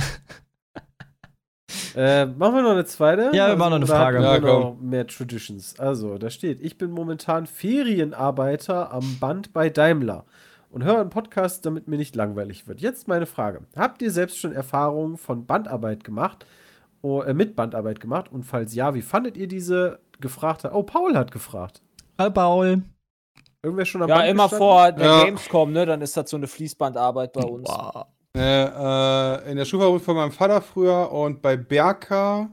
Äh, machen wir noch eine zweite? Ja, wir machen noch eine Frage. Ja, noch mehr Traditions. Also, da steht, ich bin momentan Ferienarbeiter am Band bei Daimler und höre einen Podcast, damit mir nicht langweilig wird. Jetzt meine Frage. Habt ihr selbst schon Erfahrungen von Bandarbeit gemacht? Oh, äh, mit Bandarbeit gemacht? Und falls ja, wie fandet ihr diese? Gefragt hat. Oh, Paul hat gefragt. Hallo Paul. Irgendwer schon am Ja, Band immer gestanden? vor der Ja. Gamescom, ne? Dann ist das so eine Fließbandarbeit bei uns. Wow. Äh, äh, in der Schulfabrik von meinem Vater früher und bei Berka.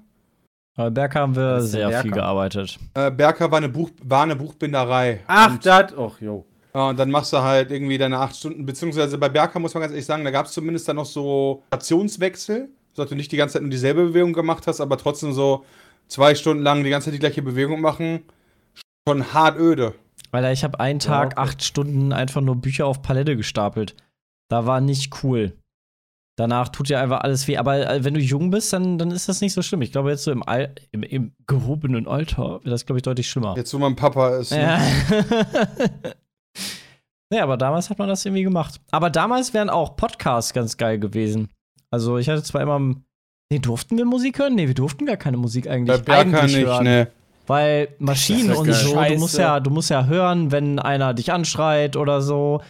Bei Berg haben wir sehr viel Berker? gearbeitet. Äh, Berka war eine, Buch, war eine Buchbinderei. Ach, und, das. Och, jo. ja, und dann machst du halt irgendwie deine acht Stunden, beziehungsweise bei Berka muss man ganz ehrlich sagen, da gab es zumindest dann noch so Stationswechsel, so dass du nicht die ganze Zeit nur dieselbe Bewegung gemacht hast, aber trotzdem so zwei Stunden lang die ganze Zeit die gleiche Bewegung machen. Schon hart öde. Weil ich habe einen Tag okay. acht Stunden einfach nur Bücher auf Palette gestapelt. Da war nicht cool. Danach tut dir einfach alles weh. Aber äh, wenn du jung bist, dann, dann ist das nicht so schlimm. Ich glaube, jetzt so im, Al im, im gehobenen Alter wird das, glaube ich, deutlich schlimmer. Jetzt, wo mein Papa ist. ne? Ja. ja, aber damals hat man das irgendwie gemacht. Aber damals wären auch Podcasts ganz geil gewesen. Also ich hatte zwar immer. Nee, durften wir Musik hören? Nee, wir durften gar keine Musik Bei eigentlich, Berka eigentlich nicht, hören. ne. Weil Maschinen ist und ja so, du musst ja, du musst ja hören, wenn einer dich anschreit oder so.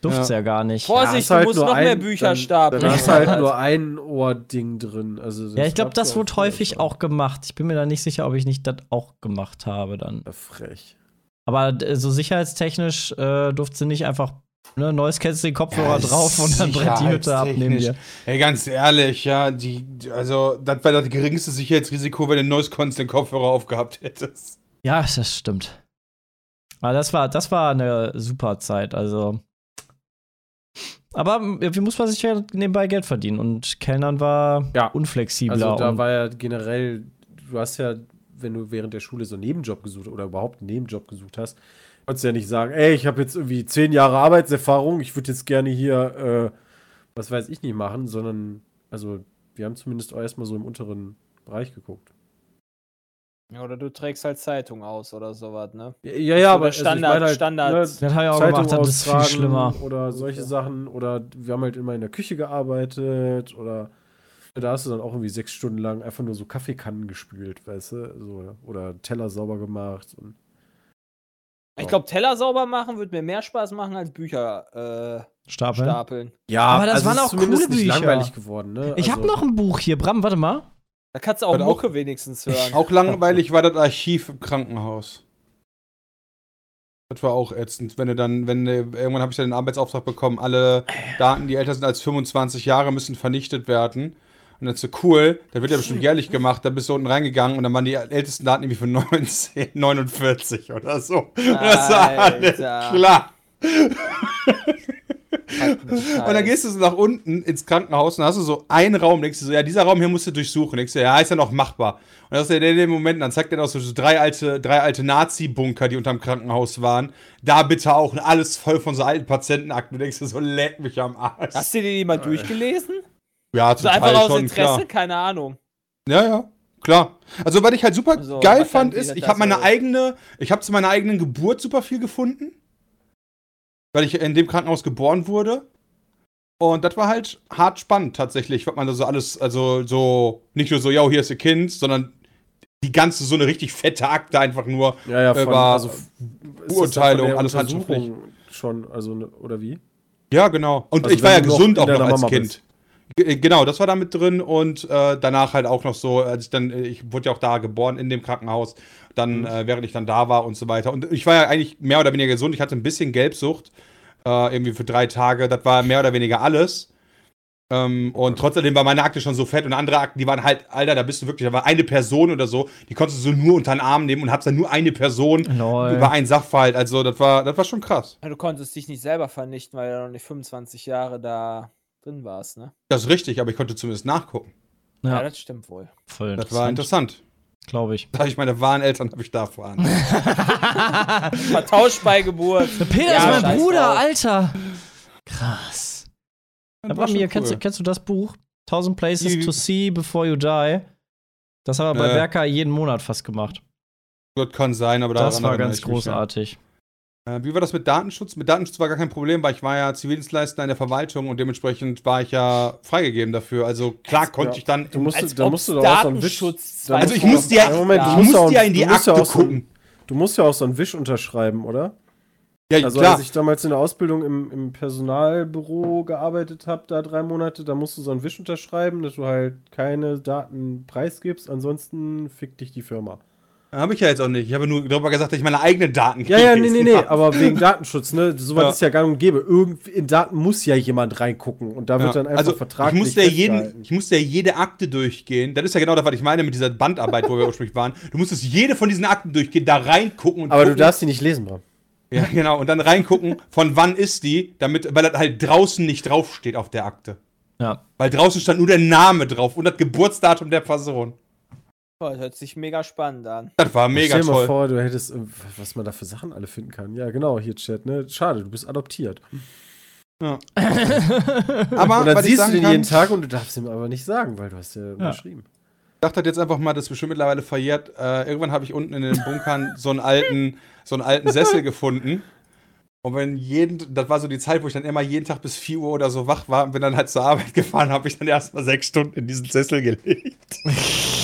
Durft's ja, gar nicht. Vorsicht, hast du halt musst nur noch mehr ein- Bücher dann, stapeln. Hast du halt nur ein Ohrding drin. Also Ja, ich glaube, das wurde häufig auch gemacht. Ich bin mir da nicht sicher, ob ich nicht das auch gemacht habe dann. Ja, Frech. Aber so sicherheitstechnisch äh, durfte sie nicht einfach, ne, neues kennst den Kopfhörer Ja, drauf und dann brennt die Hütte ab neben dir. Ey, ganz ehrlich, ja, die, also, das wäre das geringste Sicherheitsrisiko, wenn du Noise Cons den Kopfhörer aufgehabt hättest. Ja, das stimmt. Aber das war, das war eine super Zeit, also. Aber äh, wie muss man sich ja nebenbei Geld verdienen? Und Kellnern war Ja. unflexibler. Also da war ja generell, du hast ja, wenn du während der Schule so einen Nebenjob gesucht oder überhaupt einen Nebenjob gesucht hast, konntest du ja nicht sagen, ey, ich habe jetzt irgendwie zehn Jahre Arbeitserfahrung, ich würde jetzt gerne hier, äh, was weiß ich nicht machen, sondern, also wir haben zumindest auch erstmal so im unteren Bereich geguckt. Ja, Oder du trägst halt Zeitung aus oder sowas, ne? Ja, ja, ja aber also Standard- meine halt, Standard- ne, das habe ich auch Zeitung gemacht, das ist viel austragen schlimmer. Oder solche Sachen. Oder wir haben halt immer in der Küche gearbeitet. Oder da hast du dann auch irgendwie sechs Stunden lang einfach nur so Kaffeekannen gespült, weißt du? So, oder Teller sauber gemacht. Und Ich glaube, Teller sauber machen würde mir mehr Spaß machen als Bücher äh, Stapeln. stapeln. ja, Aber das also waren auch coole Bücher. langweilig geworden. Ne? Ich habe Also- noch ein Buch hier. Bram, warte mal. Da kannst du auch- Mucke wenigstens hören. Auch langweilig war das Archiv im Krankenhaus. Das war auch ätzend, wenn du dann, wenn du, irgendwann habe ich dann den Arbeitsauftrag bekommen, alle Daten, die älter sind als 25 Jahre, müssen vernichtet werden. Und dann so cool, da wird ja bestimmt jährlich gemacht, da bist du unten reingegangen und dann waren die ältesten Daten irgendwie von 1949 oder so. Und das war alles Alter. klar. Und dann gehst du so nach unten ins Krankenhaus und hast du so einen Raum, denkst du so, ja, dieser Raum hier musst du durchsuchen. Denkst du, ja, ist ja noch machbar. Und das ist ja in dem Moment, dann zeigt er auch so, so drei alte, drei alte Nazi-Bunker, die unterm Krankenhaus waren. Da bitte auch alles voll von so alten Patientenakten. Du denkst dir so, leck mich am Arsch. Hast du dir die mal durchgelesen? Ja, So einfach aus schon, Interesse? klar. Keine Ahnung. Ja, ja. Klar. Also, was ich halt super So, geil fand, ist, ich habe meine eigene, ich habe zu meiner eigenen Geburt super viel gefunden. Weil ich in dem Krankenhaus geboren wurde. Und das war halt hart spannend tatsächlich, was man da so alles, also so, nicht nur so, ja, hier ist ihr Kind, sondern die ganze, so eine richtig fette Akte einfach nur. Ja, ja, von, über also, ist das Beurteilung, alles Untersuchung schon, also, ne- oder wie? Ja, genau. Und Also ich war ja gesund auch noch als Mama Kind. bist. G- Genau, das war da mit drin und äh, danach halt auch noch so, als ich dann, äh, ich wurde ja auch da geboren in dem Krankenhaus, dann, Mhm. äh, während ich dann da war und so weiter. Und ich war ja eigentlich mehr oder weniger gesund, ich hatte ein bisschen Gelbsucht. Äh, irgendwie für drei Tage. Das war mehr oder weniger alles. Ähm, und trotzdem war meine Akte schon so fett und andere Akten, die waren halt, Alter, da bist du wirklich, da war eine Person oder so, die konntest du so nur unter den Arm nehmen und hab's dann nur eine Person Lol. über einen Sachverhalt. Also, das war, das war schon krass. Du konntest dich nicht selber vernichten, weil du noch nicht 25 Jahre da drin warst, ne? Das ist richtig, aber ich konnte zumindest nachgucken. Ja, Ja, das stimmt wohl. voll Das war interessant. glaube ich. Da habe ich meine wahren Eltern habe ich da erfahren. Vertauscht bei Geburt. Peter Ja, ist mein Bruder, drauf. Alter. Krass. Das war mir, kennst, du, cool. kennst du das Buch? 1000 Places Die- to See Before You Die. Das haben wir bei Äh. Berka jeden Monat fast gemacht. Das kann sein, aber Das daran war ganz ich mich, ja. großartig. Äh, wie war das mit Datenschutz? Mit Datenschutz war gar kein Problem, weil ich war ja Zivildienstleister in der Verwaltung und dementsprechend war ich ja freigegeben dafür. Also klar konnte Ja. ich dann. Du musst, Als da musst du doch auch so einen Wisch. Datenschutz da Also ich du musste ja, Moment, du ich musst ja in die du ja Akte auch so ein- gucken. Du musst ja auch so einen Wisch unterschreiben, oder? Ja, Also klar. als ich damals in der Ausbildung im, im Personalbüro gearbeitet habe, da drei Monate, da musst du so einen Wisch unterschreiben, dass du halt keine Daten preisgibst, ansonsten fickt dich die Firma. Habe ich ja jetzt auch nicht. Ich habe nur darüber gesagt, dass ich meine eigenen Daten Ja, ja, nee, nee, nee, aber wegen Datenschutz, ne? Sowas Ja. ist ja gang und gäbe. Irgend, in Daten muss ja jemand reingucken und da wird Ja. dann einfach also, vertraglich ich musste, ja jeden, ich musste ja jede Akte durchgehen. Das ist ja genau das, was ich meine mit dieser Bandarbeit, wo wir ursprünglich waren. Du musstest jede von diesen Akten durchgehen, da reingucken und Aber du gucken. darfst die nicht lesen, Bram. Ja, genau. Und dann reingucken, von wann ist die, damit, weil das halt draußen nicht draufsteht auf der Akte. Ja. Weil draußen stand nur der Name drauf und das Geburtsdatum der Person. Oh, das hört sich mega spannend an. Das war mega Stell dir mal toll. vor, du hättest, äh, was man da für Sachen alle finden kann. Ja, genau, hier Chat, ne? Schade, du bist adoptiert. Aber Und dann was ich siehst du sagen den kann, jeden Tag und du darfst ihm aber nicht sagen, weil du hast ja, unterschrieben. Ich dachte jetzt einfach mal, das ist bestimmt mittlerweile verjährt. Äh, irgendwann habe ich unten in den Bunkern so einen alten, so einen alten Sessel gefunden. Und wenn jeden, das war so die Zeit, wo ich dann immer jeden Tag bis 4 Uhr oder so wach war und bin dann halt zur Arbeit gefahren, habe ich dann erstmal sechs Stunden in diesen Sessel gelegt.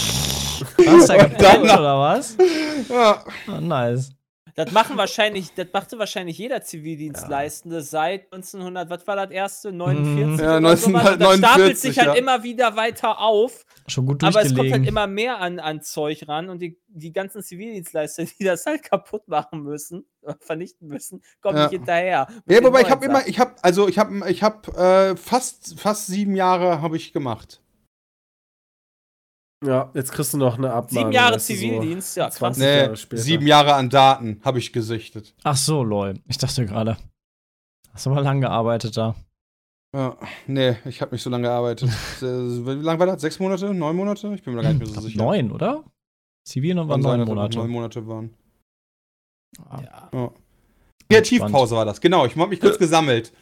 Hast du da dann- oder was? Ja. Oh, nice. Das machen wahrscheinlich, das machte wahrscheinlich jeder Zivildienstleistende seit 1900, was war das erste? 49? Ja, oder sowas. Und Das 1949, stapelt sich halt ja. immer wieder weiter auf. Schon gut Aber es kommt halt immer mehr an, an Zeug ran und die, die ganzen Zivildienstleister, die das halt kaputt machen müssen, vernichten müssen, kommen Ja. nicht hinterher. Ja, wobei ich habe immer, ich habe, also ich habe, ich habe äh, fast, fast sieben Jahre habe ich gemacht. Ja, jetzt kriegst du noch eine Abmahnung. Sieben Jahre du, so Zivildienst, ja, krass. 20 Nee, Jahre später. sieben Jahre an Daten habe ich gesichtet. Ach so, lol. Ich dachte gerade. Hast du mal lang gearbeitet da? Ja, nee, ich habe nicht so lange gearbeitet. Wie lange war das? Sechs Monate? Neun Monate? Ich bin mir gar nicht mehr so sicher. Neun, oder? Zivil waren neun Monate. Neun Monate waren. Ja. Ja. Kreativpause war das, genau. Ich habe mich kurz gesammelt.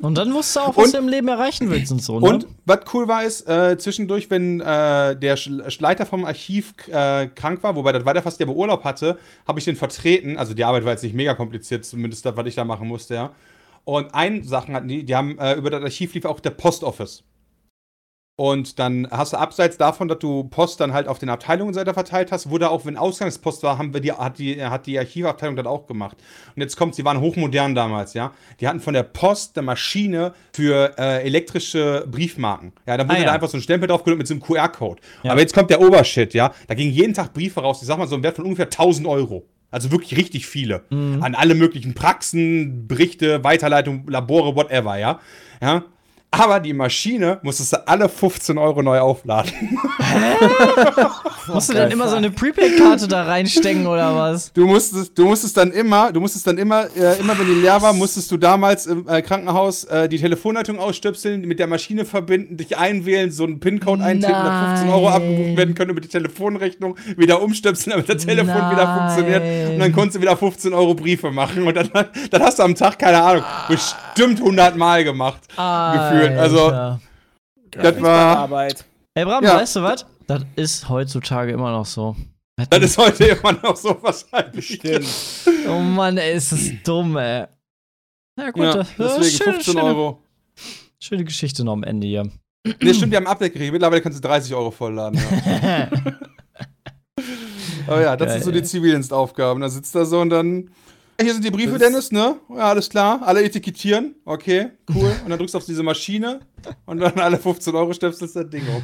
Und dann wusstest du auch, was Und- du im Leben erreichen willst und so, ne? Und was cool war, ist, äh, zwischendurch, wenn äh, der Leiter vom Archiv äh, krank war, wobei das war der fast der Urlaub hatte, habe ich den vertreten. Also die Arbeit war jetzt nicht mega kompliziert, zumindest das, was ich da machen musste, ja. Und eine Sachen hatten die, die haben äh, über das Archiv lief auch der Post Office. Und dann hast du abseits davon, dass du Post dann halt auf den Abteilungen weiter verteilt hast, wurde auch, wenn Ausgangspost war, haben wir die, hat, die, hat die Archivabteilung das auch gemacht. Und jetzt kommt, sie waren hochmodern damals, ja. Die hatten von der Post eine Maschine für äh, elektrische Briefmarken. Ja, da wurde Ah, ja. da einfach so ein Stempel drauf gelegt mit so einem QR-Code. Ja. Aber jetzt kommt der Obershit, ja. Da gingen jeden Tag Briefe raus, ich sag mal so einen Wert von ungefähr 1000 Euro. Also wirklich richtig viele. Mhm. An alle möglichen Praxen, Berichte, Weiterleitung, Labore, whatever, ja. Ja. Aber die Maschine musstest du alle 15 Euro neu aufladen. Musst du denn immer so eine Prepaid-Karte da reinstecken oder was? Du musstest, du musstest dann immer, du musstest dann immer, äh, immer wenn die leer war, musstest du damals im äh, Krankenhaus äh, die Telefonleitung ausstöpseln, mit der Maschine verbinden, dich einwählen, so einen PIN-Code eintippen, dass 15 Euro abgebucht werden können über die Telefonrechnung, wieder umstöpseln, damit das Telefon wieder Nein. funktioniert. Und dann konntest du wieder 15 Euro Briefe machen. Und dann, dann hast du am Tag, keine Ahnung, bestimmt 100 Mal gemacht. Gefühlt. Also, Alter. das war, Arbeit. Ey, Bram, Ja. weißt du was? Das ist heutzutage immer noch so. das ist heute immer noch so wahrscheinlich. Stimmt. oh Mann, ey, ist das dumm, ey. Na gut, Ja, das das ist deswegen schöne, 15 schöne, Euro. schöne Geschichte noch am Ende hier. Nee, stimmt, die haben ein Update gekriegt. Mittlerweile kannst du 30 Euro vollladen. Ja. Aber ja, das Geil, sind so die. Zivildienstaufgaben. Da sitzt er so und dann. Hier sind die Briefe, Dennis, ne? Ja, alles klar. Alle etikettieren. Okay, cool. Und dann drückst du auf diese Maschine und dann alle 15 Euro stöpselst das Ding um.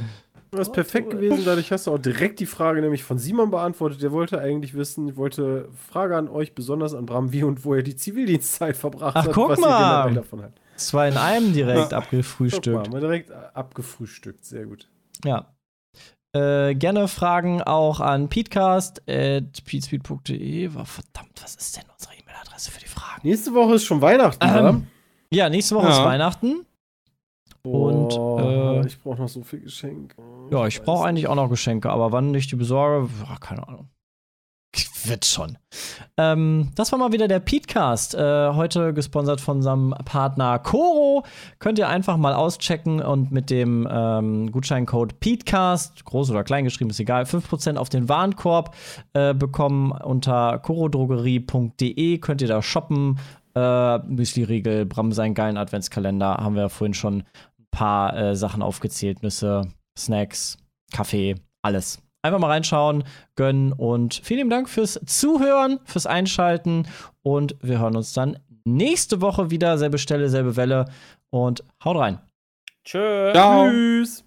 Das ist perfekt gewesen, dadurch hast du auch direkt die Frage nämlich von Simon beantwortet. Der wollte eigentlich wissen, ich wollte Frage an euch, besonders an Bram, wie und wo er die Zivildienstzeit verbracht Ach, hat, guck was mal. ihr generell davon habt. Zwei in einem direkt Guck abgefrühstückt. mal, mal direkt abgefrühstückt, sehr gut. Ja. Äh, gerne Fragen auch an peatcast.peatspeed.de. Verdammt, was ist denn unsere E-Mail-Adresse für die Fragen? Nächste Woche ist schon Weihnachten, Ähm, oder? Ja, nächste Woche ist Ja. Weihnachten. und, Boah, äh, ich brauche noch so viel Geschenk. Ja, ich brauche eigentlich auch noch Geschenke, aber wann ich die besorge, ja, keine Ahnung. Wird schon. Ähm, das war mal wieder der Petecast. Äh, heute gesponsert von unserem Partner Coro. Könnt ihr einfach mal auschecken und mit dem ähm, Gutscheincode Petecast, groß oder klein geschrieben, ist egal, 5% auf den Warenkorb äh, bekommen. Unter corodrogerie.de könnt ihr da shoppen. Äh, Müsli-Riegel, Bram seinen geilen Adventskalender, haben wir ja vorhin schon ein paar äh, Sachen aufgezählt. Nüsse, Snacks, Kaffee, alles. Einfach mal reinschauen, gönnen und vielen lieben Dank fürs Zuhören, fürs Einschalten und wir hören uns dann nächste Woche wieder. Selbe Stelle, selbe Welle und haut rein. Tschö. Ciao. Tschüss.